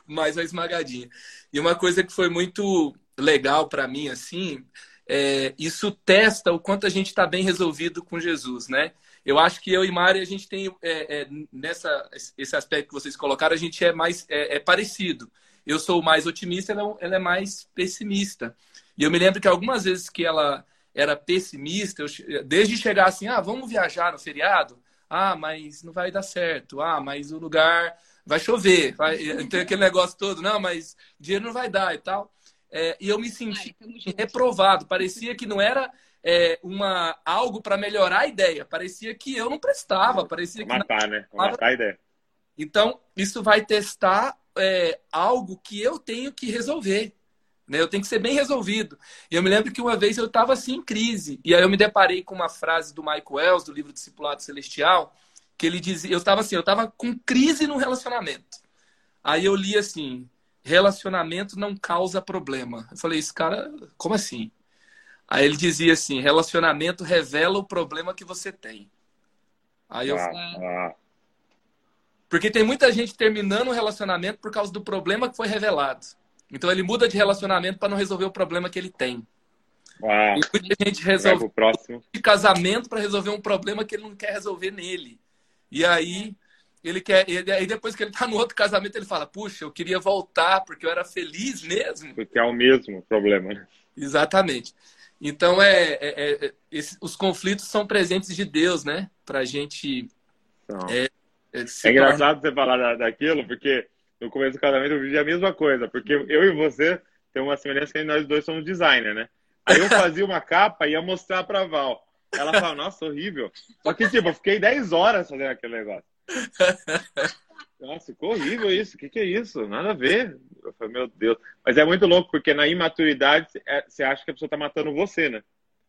mais uma esmagadinha. E uma coisa que foi muito legal para mim, assim, é, isso testa o quanto a gente está bem resolvido com Jesus, né? Eu acho que eu e Mari, a gente tem, é, é, nessa, esse aspecto que vocês colocaram, a gente é mais é, é parecido. Eu sou mais otimista, ela, é ela, é mais pessimista. E eu me lembro que algumas vezes que ela era pessimista, eu, desde chegar assim, ah, vamos viajar no feriado? Ah, mas não vai dar certo. Ah, mas o lugar vai chover. Vai... Tem aquele negócio todo, não, mas dinheiro não vai dar e tal. É, e eu me senti Ai, reprovado. Parecia que não era é, uma, algo para melhorar a ideia. Parecia que eu não prestava. Parecia que matar, não... né? matar a ideia. Então, isso vai testar é, algo que eu tenho que resolver. Né? Eu tenho que ser bem resolvido. E eu me lembro que uma vez eu estava assim em crise. E aí eu me deparei com uma frase do Michael Wells, do livro Discipulado Celestial, que ele dizia, eu estava assim, eu estava com crise no relacionamento. Aí eu li assim, relacionamento não causa problema. Eu falei, esse cara, como assim? Aí ele dizia assim: relacionamento revela o problema que você tem. Aí eu. Ah, ah. Porque tem muita gente terminando um relacionamento por causa do problema que foi revelado. Então ele muda de relacionamento para não resolver o problema que ele tem. Ah, e muita gente resolve o próximo. de casamento para resolver um problema que ele não quer resolver nele. E aí ele quer, ele, aí depois que ele está no outro casamento, ele fala: Puxa, eu queria voltar porque eu era feliz mesmo. Porque é o mesmo problema, né? Exatamente. Então, é, é, é, é esse, os conflitos são presentes de Deus, né? Para a gente. É, é, é engraçado você falar da, daquilo, porque no começo do casamento eu vivi a mesma coisa, porque eu e você tem uma semelhança que nós dois somos designer, né? Aí eu fazia uma capa e ia mostrar pra Val. Ela fala, nossa, horrível. Só que, tipo, eu fiquei 10 horas fazendo aquele negócio. [LAUGHS] Nossa, ficou horrível isso. O que, que é isso? Nada a ver. Eu falei, meu Deus. Mas é muito louco, porque na imaturidade é, você acha que a pessoa tá matando você, né?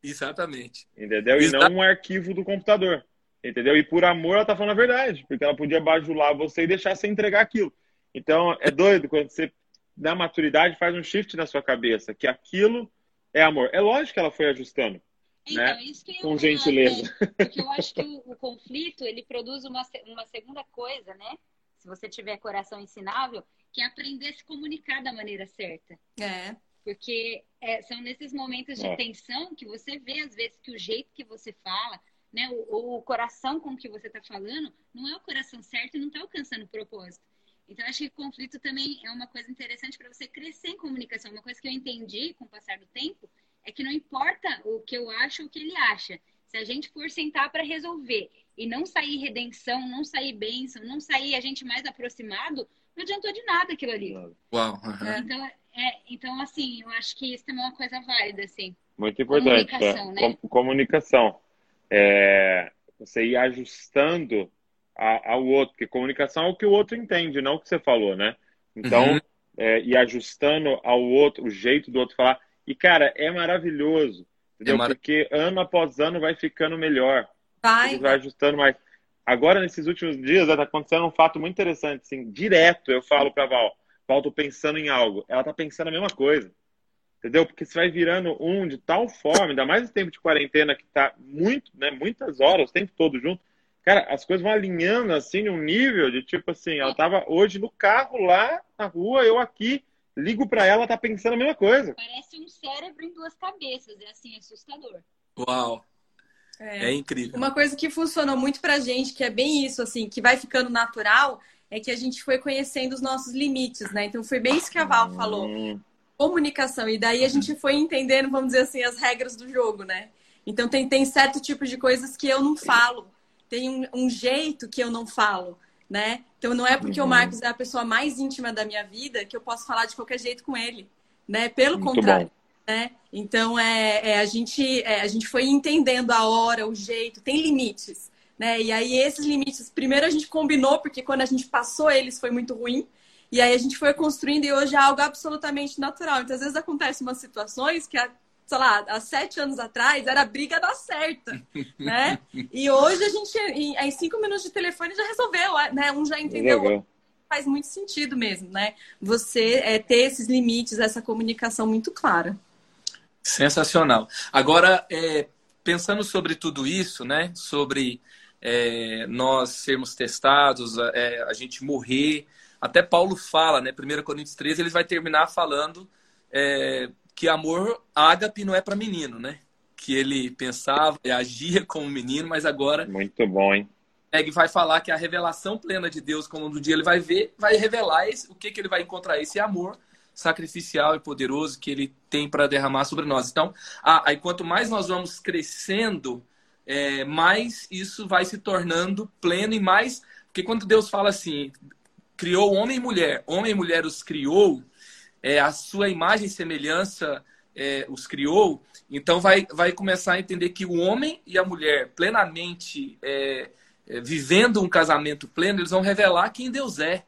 Exatamente. Entendeu? Exatamente. E não um arquivo do computador. Entendeu? E por amor ela tá falando a verdade, porque ela podia bajular você e deixar você entregar aquilo. Então é doido quando você, na maturidade, faz um shift na sua cabeça, que aquilo é amor. É lógico que ela foi ajustando. Então, né? isso que Com gentileza. Né? Porque eu [LAUGHS] acho que o, o, conflito ele produz uma, uma segunda coisa, né? Se você tiver coração ensinável, que é aprender a se comunicar da maneira certa. É. Porque é, são nesses momentos de é. tensão que você vê, às vezes, que o jeito que você fala, né, o, o coração com que você está falando, não é o coração certo e não está alcançando o propósito. Então, acho que conflito também é uma coisa interessante para você crescer em comunicação. Uma coisa que eu entendi com o passar do tempo é que não importa o que eu acho ou o que ele acha. Se a gente for sentar para resolver e não sair redenção, não sair bênção, não sair a gente mais aproximado, não adiantou de nada aquilo ali. Uau. Uhum. Então, é, então, assim, eu acho que isso também é uma coisa válida, assim. Muito importante. Comunicação, é. né? Com, comunicação. É, você ir ajustando a, ao outro, porque comunicação é o que o outro entende, não o que você falou, né? Então, uhum. é, ir ajustando ao outro, o jeito do outro falar. E, cara, é maravilhoso. Entendeu? É mar... Porque ano após ano vai ficando melhor. Vai. vai ajustando mais. Agora, nesses últimos dias, está acontecendo um fato muito interessante. Assim, direto eu falo para Val, Val, tô pensando em algo. Ela tá pensando a mesma coisa. Entendeu? Porque você vai virando um de tal forma, ainda mais no tempo de quarentena, que tá muito, né, muitas horas, o tempo todo junto. Cara, as coisas vão alinhando assim, um nível de tipo assim, ela tava hoje no carro lá na rua, eu aqui, ligo para ela, tá pensando a mesma coisa. Parece um cérebro em duas cabeças, é assim, assustador. Uau. É. é. incrível. Uma coisa que funcionou muito pra gente, que é bem isso, assim, que vai ficando natural, é que a gente foi conhecendo os nossos limites, né? Então foi bem isso que a Val falou. Hum. Comunicação. E daí a gente foi entendendo, vamos dizer assim, as regras do jogo, né? Então tem, tem certo tipo de coisas que eu não falo. Tem um, um jeito que eu não falo, né? Então não é porque uhum. o Marcos é a pessoa mais íntima da minha vida que eu posso falar de qualquer jeito com ele, né? Pelo Muito contrário. Bom. Né? Então é, é a gente é, a gente foi entendendo a hora, o jeito, tem limites, né? E aí esses limites, primeiro a gente combinou porque quando a gente passou eles foi muito ruim. E aí a gente foi construindo e hoje é algo absolutamente natural. Então às vezes acontecem umas situações que sei lá, há sete anos atrás era briga da certa, [LAUGHS] né? E hoje a gente, em, em cinco minutos de telefone, já resolveu, né? Um já entendeu. Faz muito sentido mesmo, né? Você é, ter esses limites, essa comunicação muito clara. Sensacional. Agora, é, pensando sobre tudo isso, né? Sobre é, nós sermos testados, é, a gente morrer. Até Paulo fala, né? 1 Coríntios 13, ele vai terminar falando é, que amor ágape não é para menino, né? Que ele pensava e agia como menino, mas agora. Muito bom, hein? Peg vai falar que a revelação plena de Deus, como um dia ele vai ver, vai revelar esse, o que, que ele vai encontrar, esse amor sacrificial e poderoso que ele tem para derramar sobre nós. Então, aí quanto mais nós vamos crescendo, é, mais isso vai se tornando pleno e mais. Porque quando Deus fala assim, criou homem e mulher, homem e mulher os criou, é, a sua imagem e semelhança é, os criou, então vai, vai começar a entender que o homem e a mulher plenamente é, é vivendo um casamento pleno, eles vão revelar quem Deus é.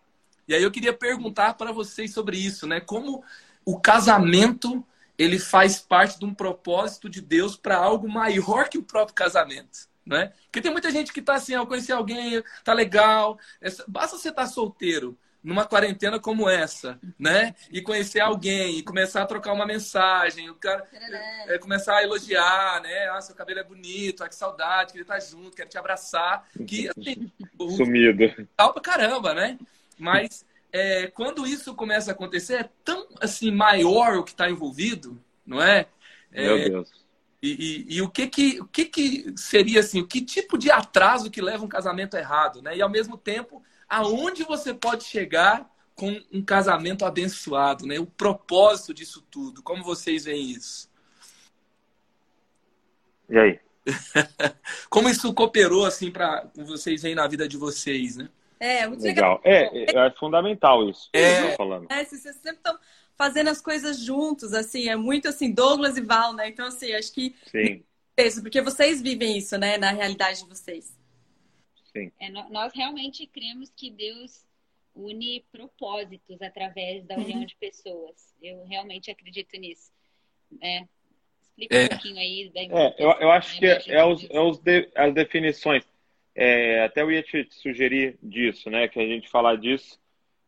E aí eu queria perguntar para vocês sobre isso, né? Como o casamento ele faz parte de um propósito de Deus para algo maior que o próprio casamento. Né? Porque tem muita gente que está assim, eu conheci alguém, tá legal. Basta você estar tá solteiro numa quarentena como essa, né? E conhecer alguém, e começar a trocar uma mensagem, o cara é, começar a elogiar, né? Ah, seu cabelo é bonito, ah, que saudade, queria estar junto, quero te abraçar. Que assim, sumido. Tal pra caramba, né? Mas é, quando isso começa a acontecer, é tão assim maior o que está envolvido, não é? é Meu Deus. E, e, e, o que que o que que seria assim? O que tipo de atraso que leva um casamento errado, né? E ao mesmo tempo, aonde você pode chegar com um casamento abençoado, né? O propósito disso tudo. Como vocês veem isso? E aí? [LAUGHS] Como isso cooperou assim para vocês veem na vida de vocês, né? É, muito legal. legal. É, é fundamental isso. É, falando. é vocês sempre estão fazendo as coisas juntos, assim, é muito assim, Douglas e Val, né? Então, assim, acho que. Sim. Isso, porque vocês vivem isso, né, na realidade de vocês. Sim. É, nós realmente cremos que Deus une propósitos através da união uhum. de pessoas. Eu realmente acredito nisso. É, explica é. um pouquinho aí da é, eu, eu acho que é, é, os, é os de, as definições. É, até eu ia te sugerir disso, né? Que a gente falar disso.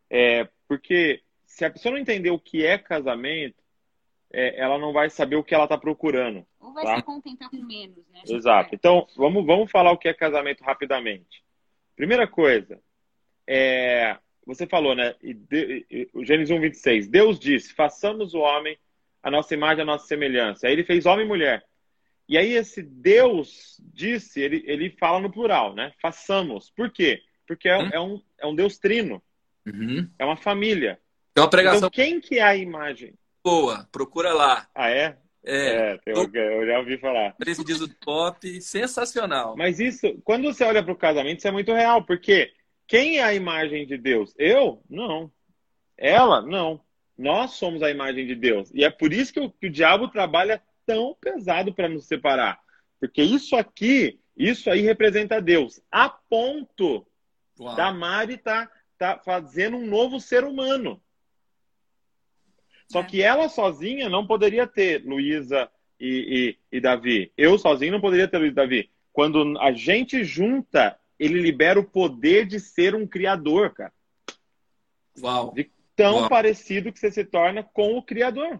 É, porque se a pessoa não entender o que é casamento, é, ela não vai saber o que ela está procurando. Ou vai tá? se contentar com menos, né? Exato. Então, vamos, vamos falar o que é casamento rapidamente. Primeira coisa, é, você falou, né? O Gênesis 1, 26. Deus disse: façamos o homem a nossa imagem, a nossa semelhança. Aí ele fez homem e mulher. E aí esse Deus disse, ele, ele fala no plural, né? Façamos. Por quê? Porque é, hum? é um, é um Deus trino. Uhum. É uma família. É uma pregação. Então, quem que é a imagem? Boa, procura lá. Ah, é? É, é eu, eu, já ouvi falar. Preciso do top, sensacional. Mas isso, quando você olha para o casamento, isso é muito real, porque quem é a imagem de Deus? Eu? Não. Ela? Não. Nós somos a imagem de Deus. E é por isso que o, que o diabo trabalha tão pesado para nos separar. Porque isso aqui, isso aí representa Deus. A ponto Uau. da Mari tá, tá fazendo um novo ser humano. Só é. que ela sozinha não poderia ter Luísa e, e, e, Davi. Eu sozinho não poderia ter Luísa e Davi. Quando a gente junta, ele libera o poder de ser um criador, cara. Uau. De tão Uau. parecido que você se torna com o criador.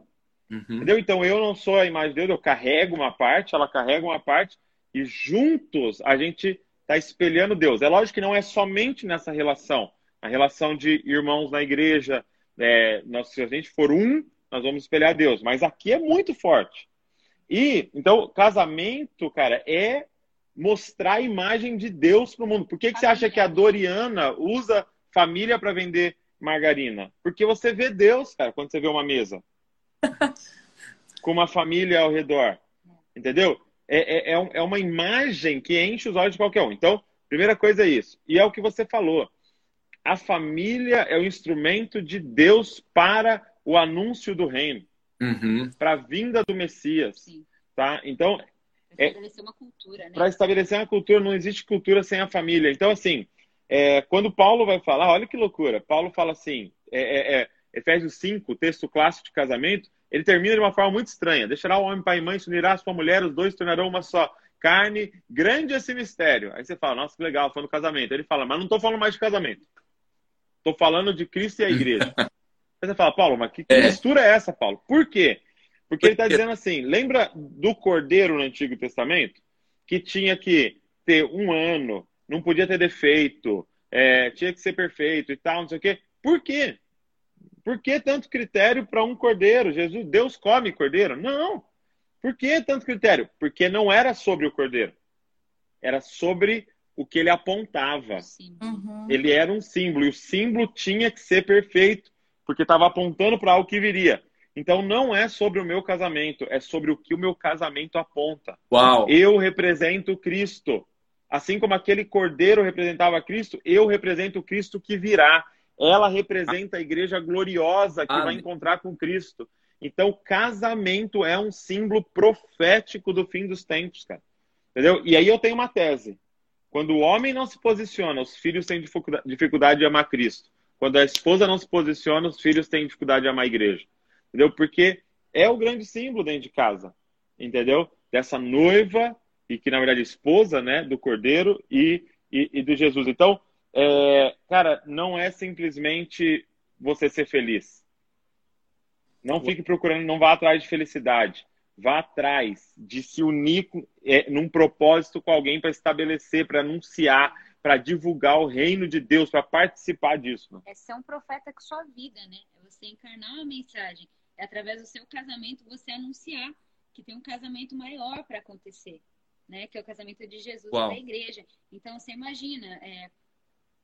Uhum. Entendeu? Então eu não sou a imagem de Deus, eu carrego uma parte, ela carrega uma parte, e juntos a gente está espelhando Deus. É lógico que não é somente nessa relação, a relação de irmãos na igreja, é, nós, se a gente for um, nós vamos espelhar Deus. Mas aqui é muito forte. E, então, casamento, cara, é mostrar a imagem de Deus para o mundo. Por que, que você acha que a Doriana usa família para vender margarina? Porque você vê Deus, cara, quando você vê uma mesa. [LAUGHS] Com uma família ao redor. Entendeu? É, é, é, é uma imagem que enche os olhos de qualquer um. Então, primeira coisa é isso. E é o que você falou. A família é o instrumento de Deus para o anúncio do reino. Uhum. Para a vinda do Messias. Sim. Tá? Então, para é estabelecer é, uma cultura, né? Para estabelecer uma cultura, não existe cultura sem a família. Então, assim, é, quando Paulo vai falar, olha que loucura, Paulo fala assim, é, é Efésios 5, texto clássico de casamento, ele termina de uma forma muito estranha. Deixará o homem pai e mãe, se unirá a sua mulher, os dois tornarão uma só carne. Grande esse mistério. Aí você fala, nossa, que legal, no casamento. Ele fala, mas não estou falando mais de casamento. Estou falando de Cristo e a igreja. [LAUGHS] Aí você fala, Paulo, mas que, que mistura é essa, Paulo? Por quê? Porque ele está dizendo assim: lembra do cordeiro no Antigo Testamento? Que tinha que ter um ano, não podia ter defeito, é, tinha que ser perfeito e tal, não sei o quê. Por quê? Por que tanto critério para um cordeiro? Jesus, Deus come cordeiro? Não. Por que tanto critério? Porque não era sobre o cordeiro. Era sobre o que ele apontava. Uhum. Ele era um símbolo. E o símbolo tinha que ser perfeito, porque estava apontando para algo que viria. Então não é sobre o meu casamento, é sobre o que o meu casamento aponta. Uau. Eu represento Cristo. Assim como aquele cordeiro representava Cristo, eu represento o Cristo que virá. Ela representa a igreja gloriosa que Amém. vai encontrar com Cristo. Então, casamento é um símbolo profético do fim dos tempos, cara. Entendeu? E aí eu tenho uma tese. Quando o homem não se posiciona, os filhos têm dificuldade de amar Cristo. Quando a esposa não se posiciona, os filhos têm dificuldade de amar a igreja entendeu? Porque é o grande símbolo dentro de casa, entendeu? Dessa noiva e que na verdade é esposa, né, do Cordeiro e, e, e do Jesus. Então, é, cara, não é simplesmente você ser feliz. Não fique procurando, não vá atrás de felicidade. Vá atrás de se unir é, num propósito com alguém para estabelecer, para anunciar, para divulgar o reino de Deus, para participar disso. Né? É ser um profeta com sua vida, né? É você encarnar uma mensagem é através do seu casamento você anunciar que tem um casamento maior para acontecer, né? Que é o casamento de Jesus Uau. da igreja. Então você imagina é,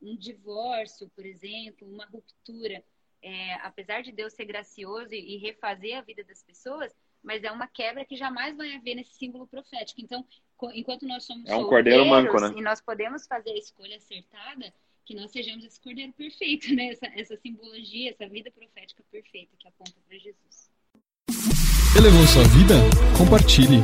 um divórcio, por exemplo, uma ruptura. É, apesar de Deus ser gracioso e, e refazer a vida das pessoas, mas é uma quebra que jamais vai haver nesse símbolo profético. Então, enquanto nós somos é um cordeiro manco, né? e nós podemos fazer a escolha acertada, que nós sejamos esse cordeiro perfeito, né? Essa, essa simbologia, essa vida profética perfeita que aponta para Jesus. Elevou sua vida? Compartilhe.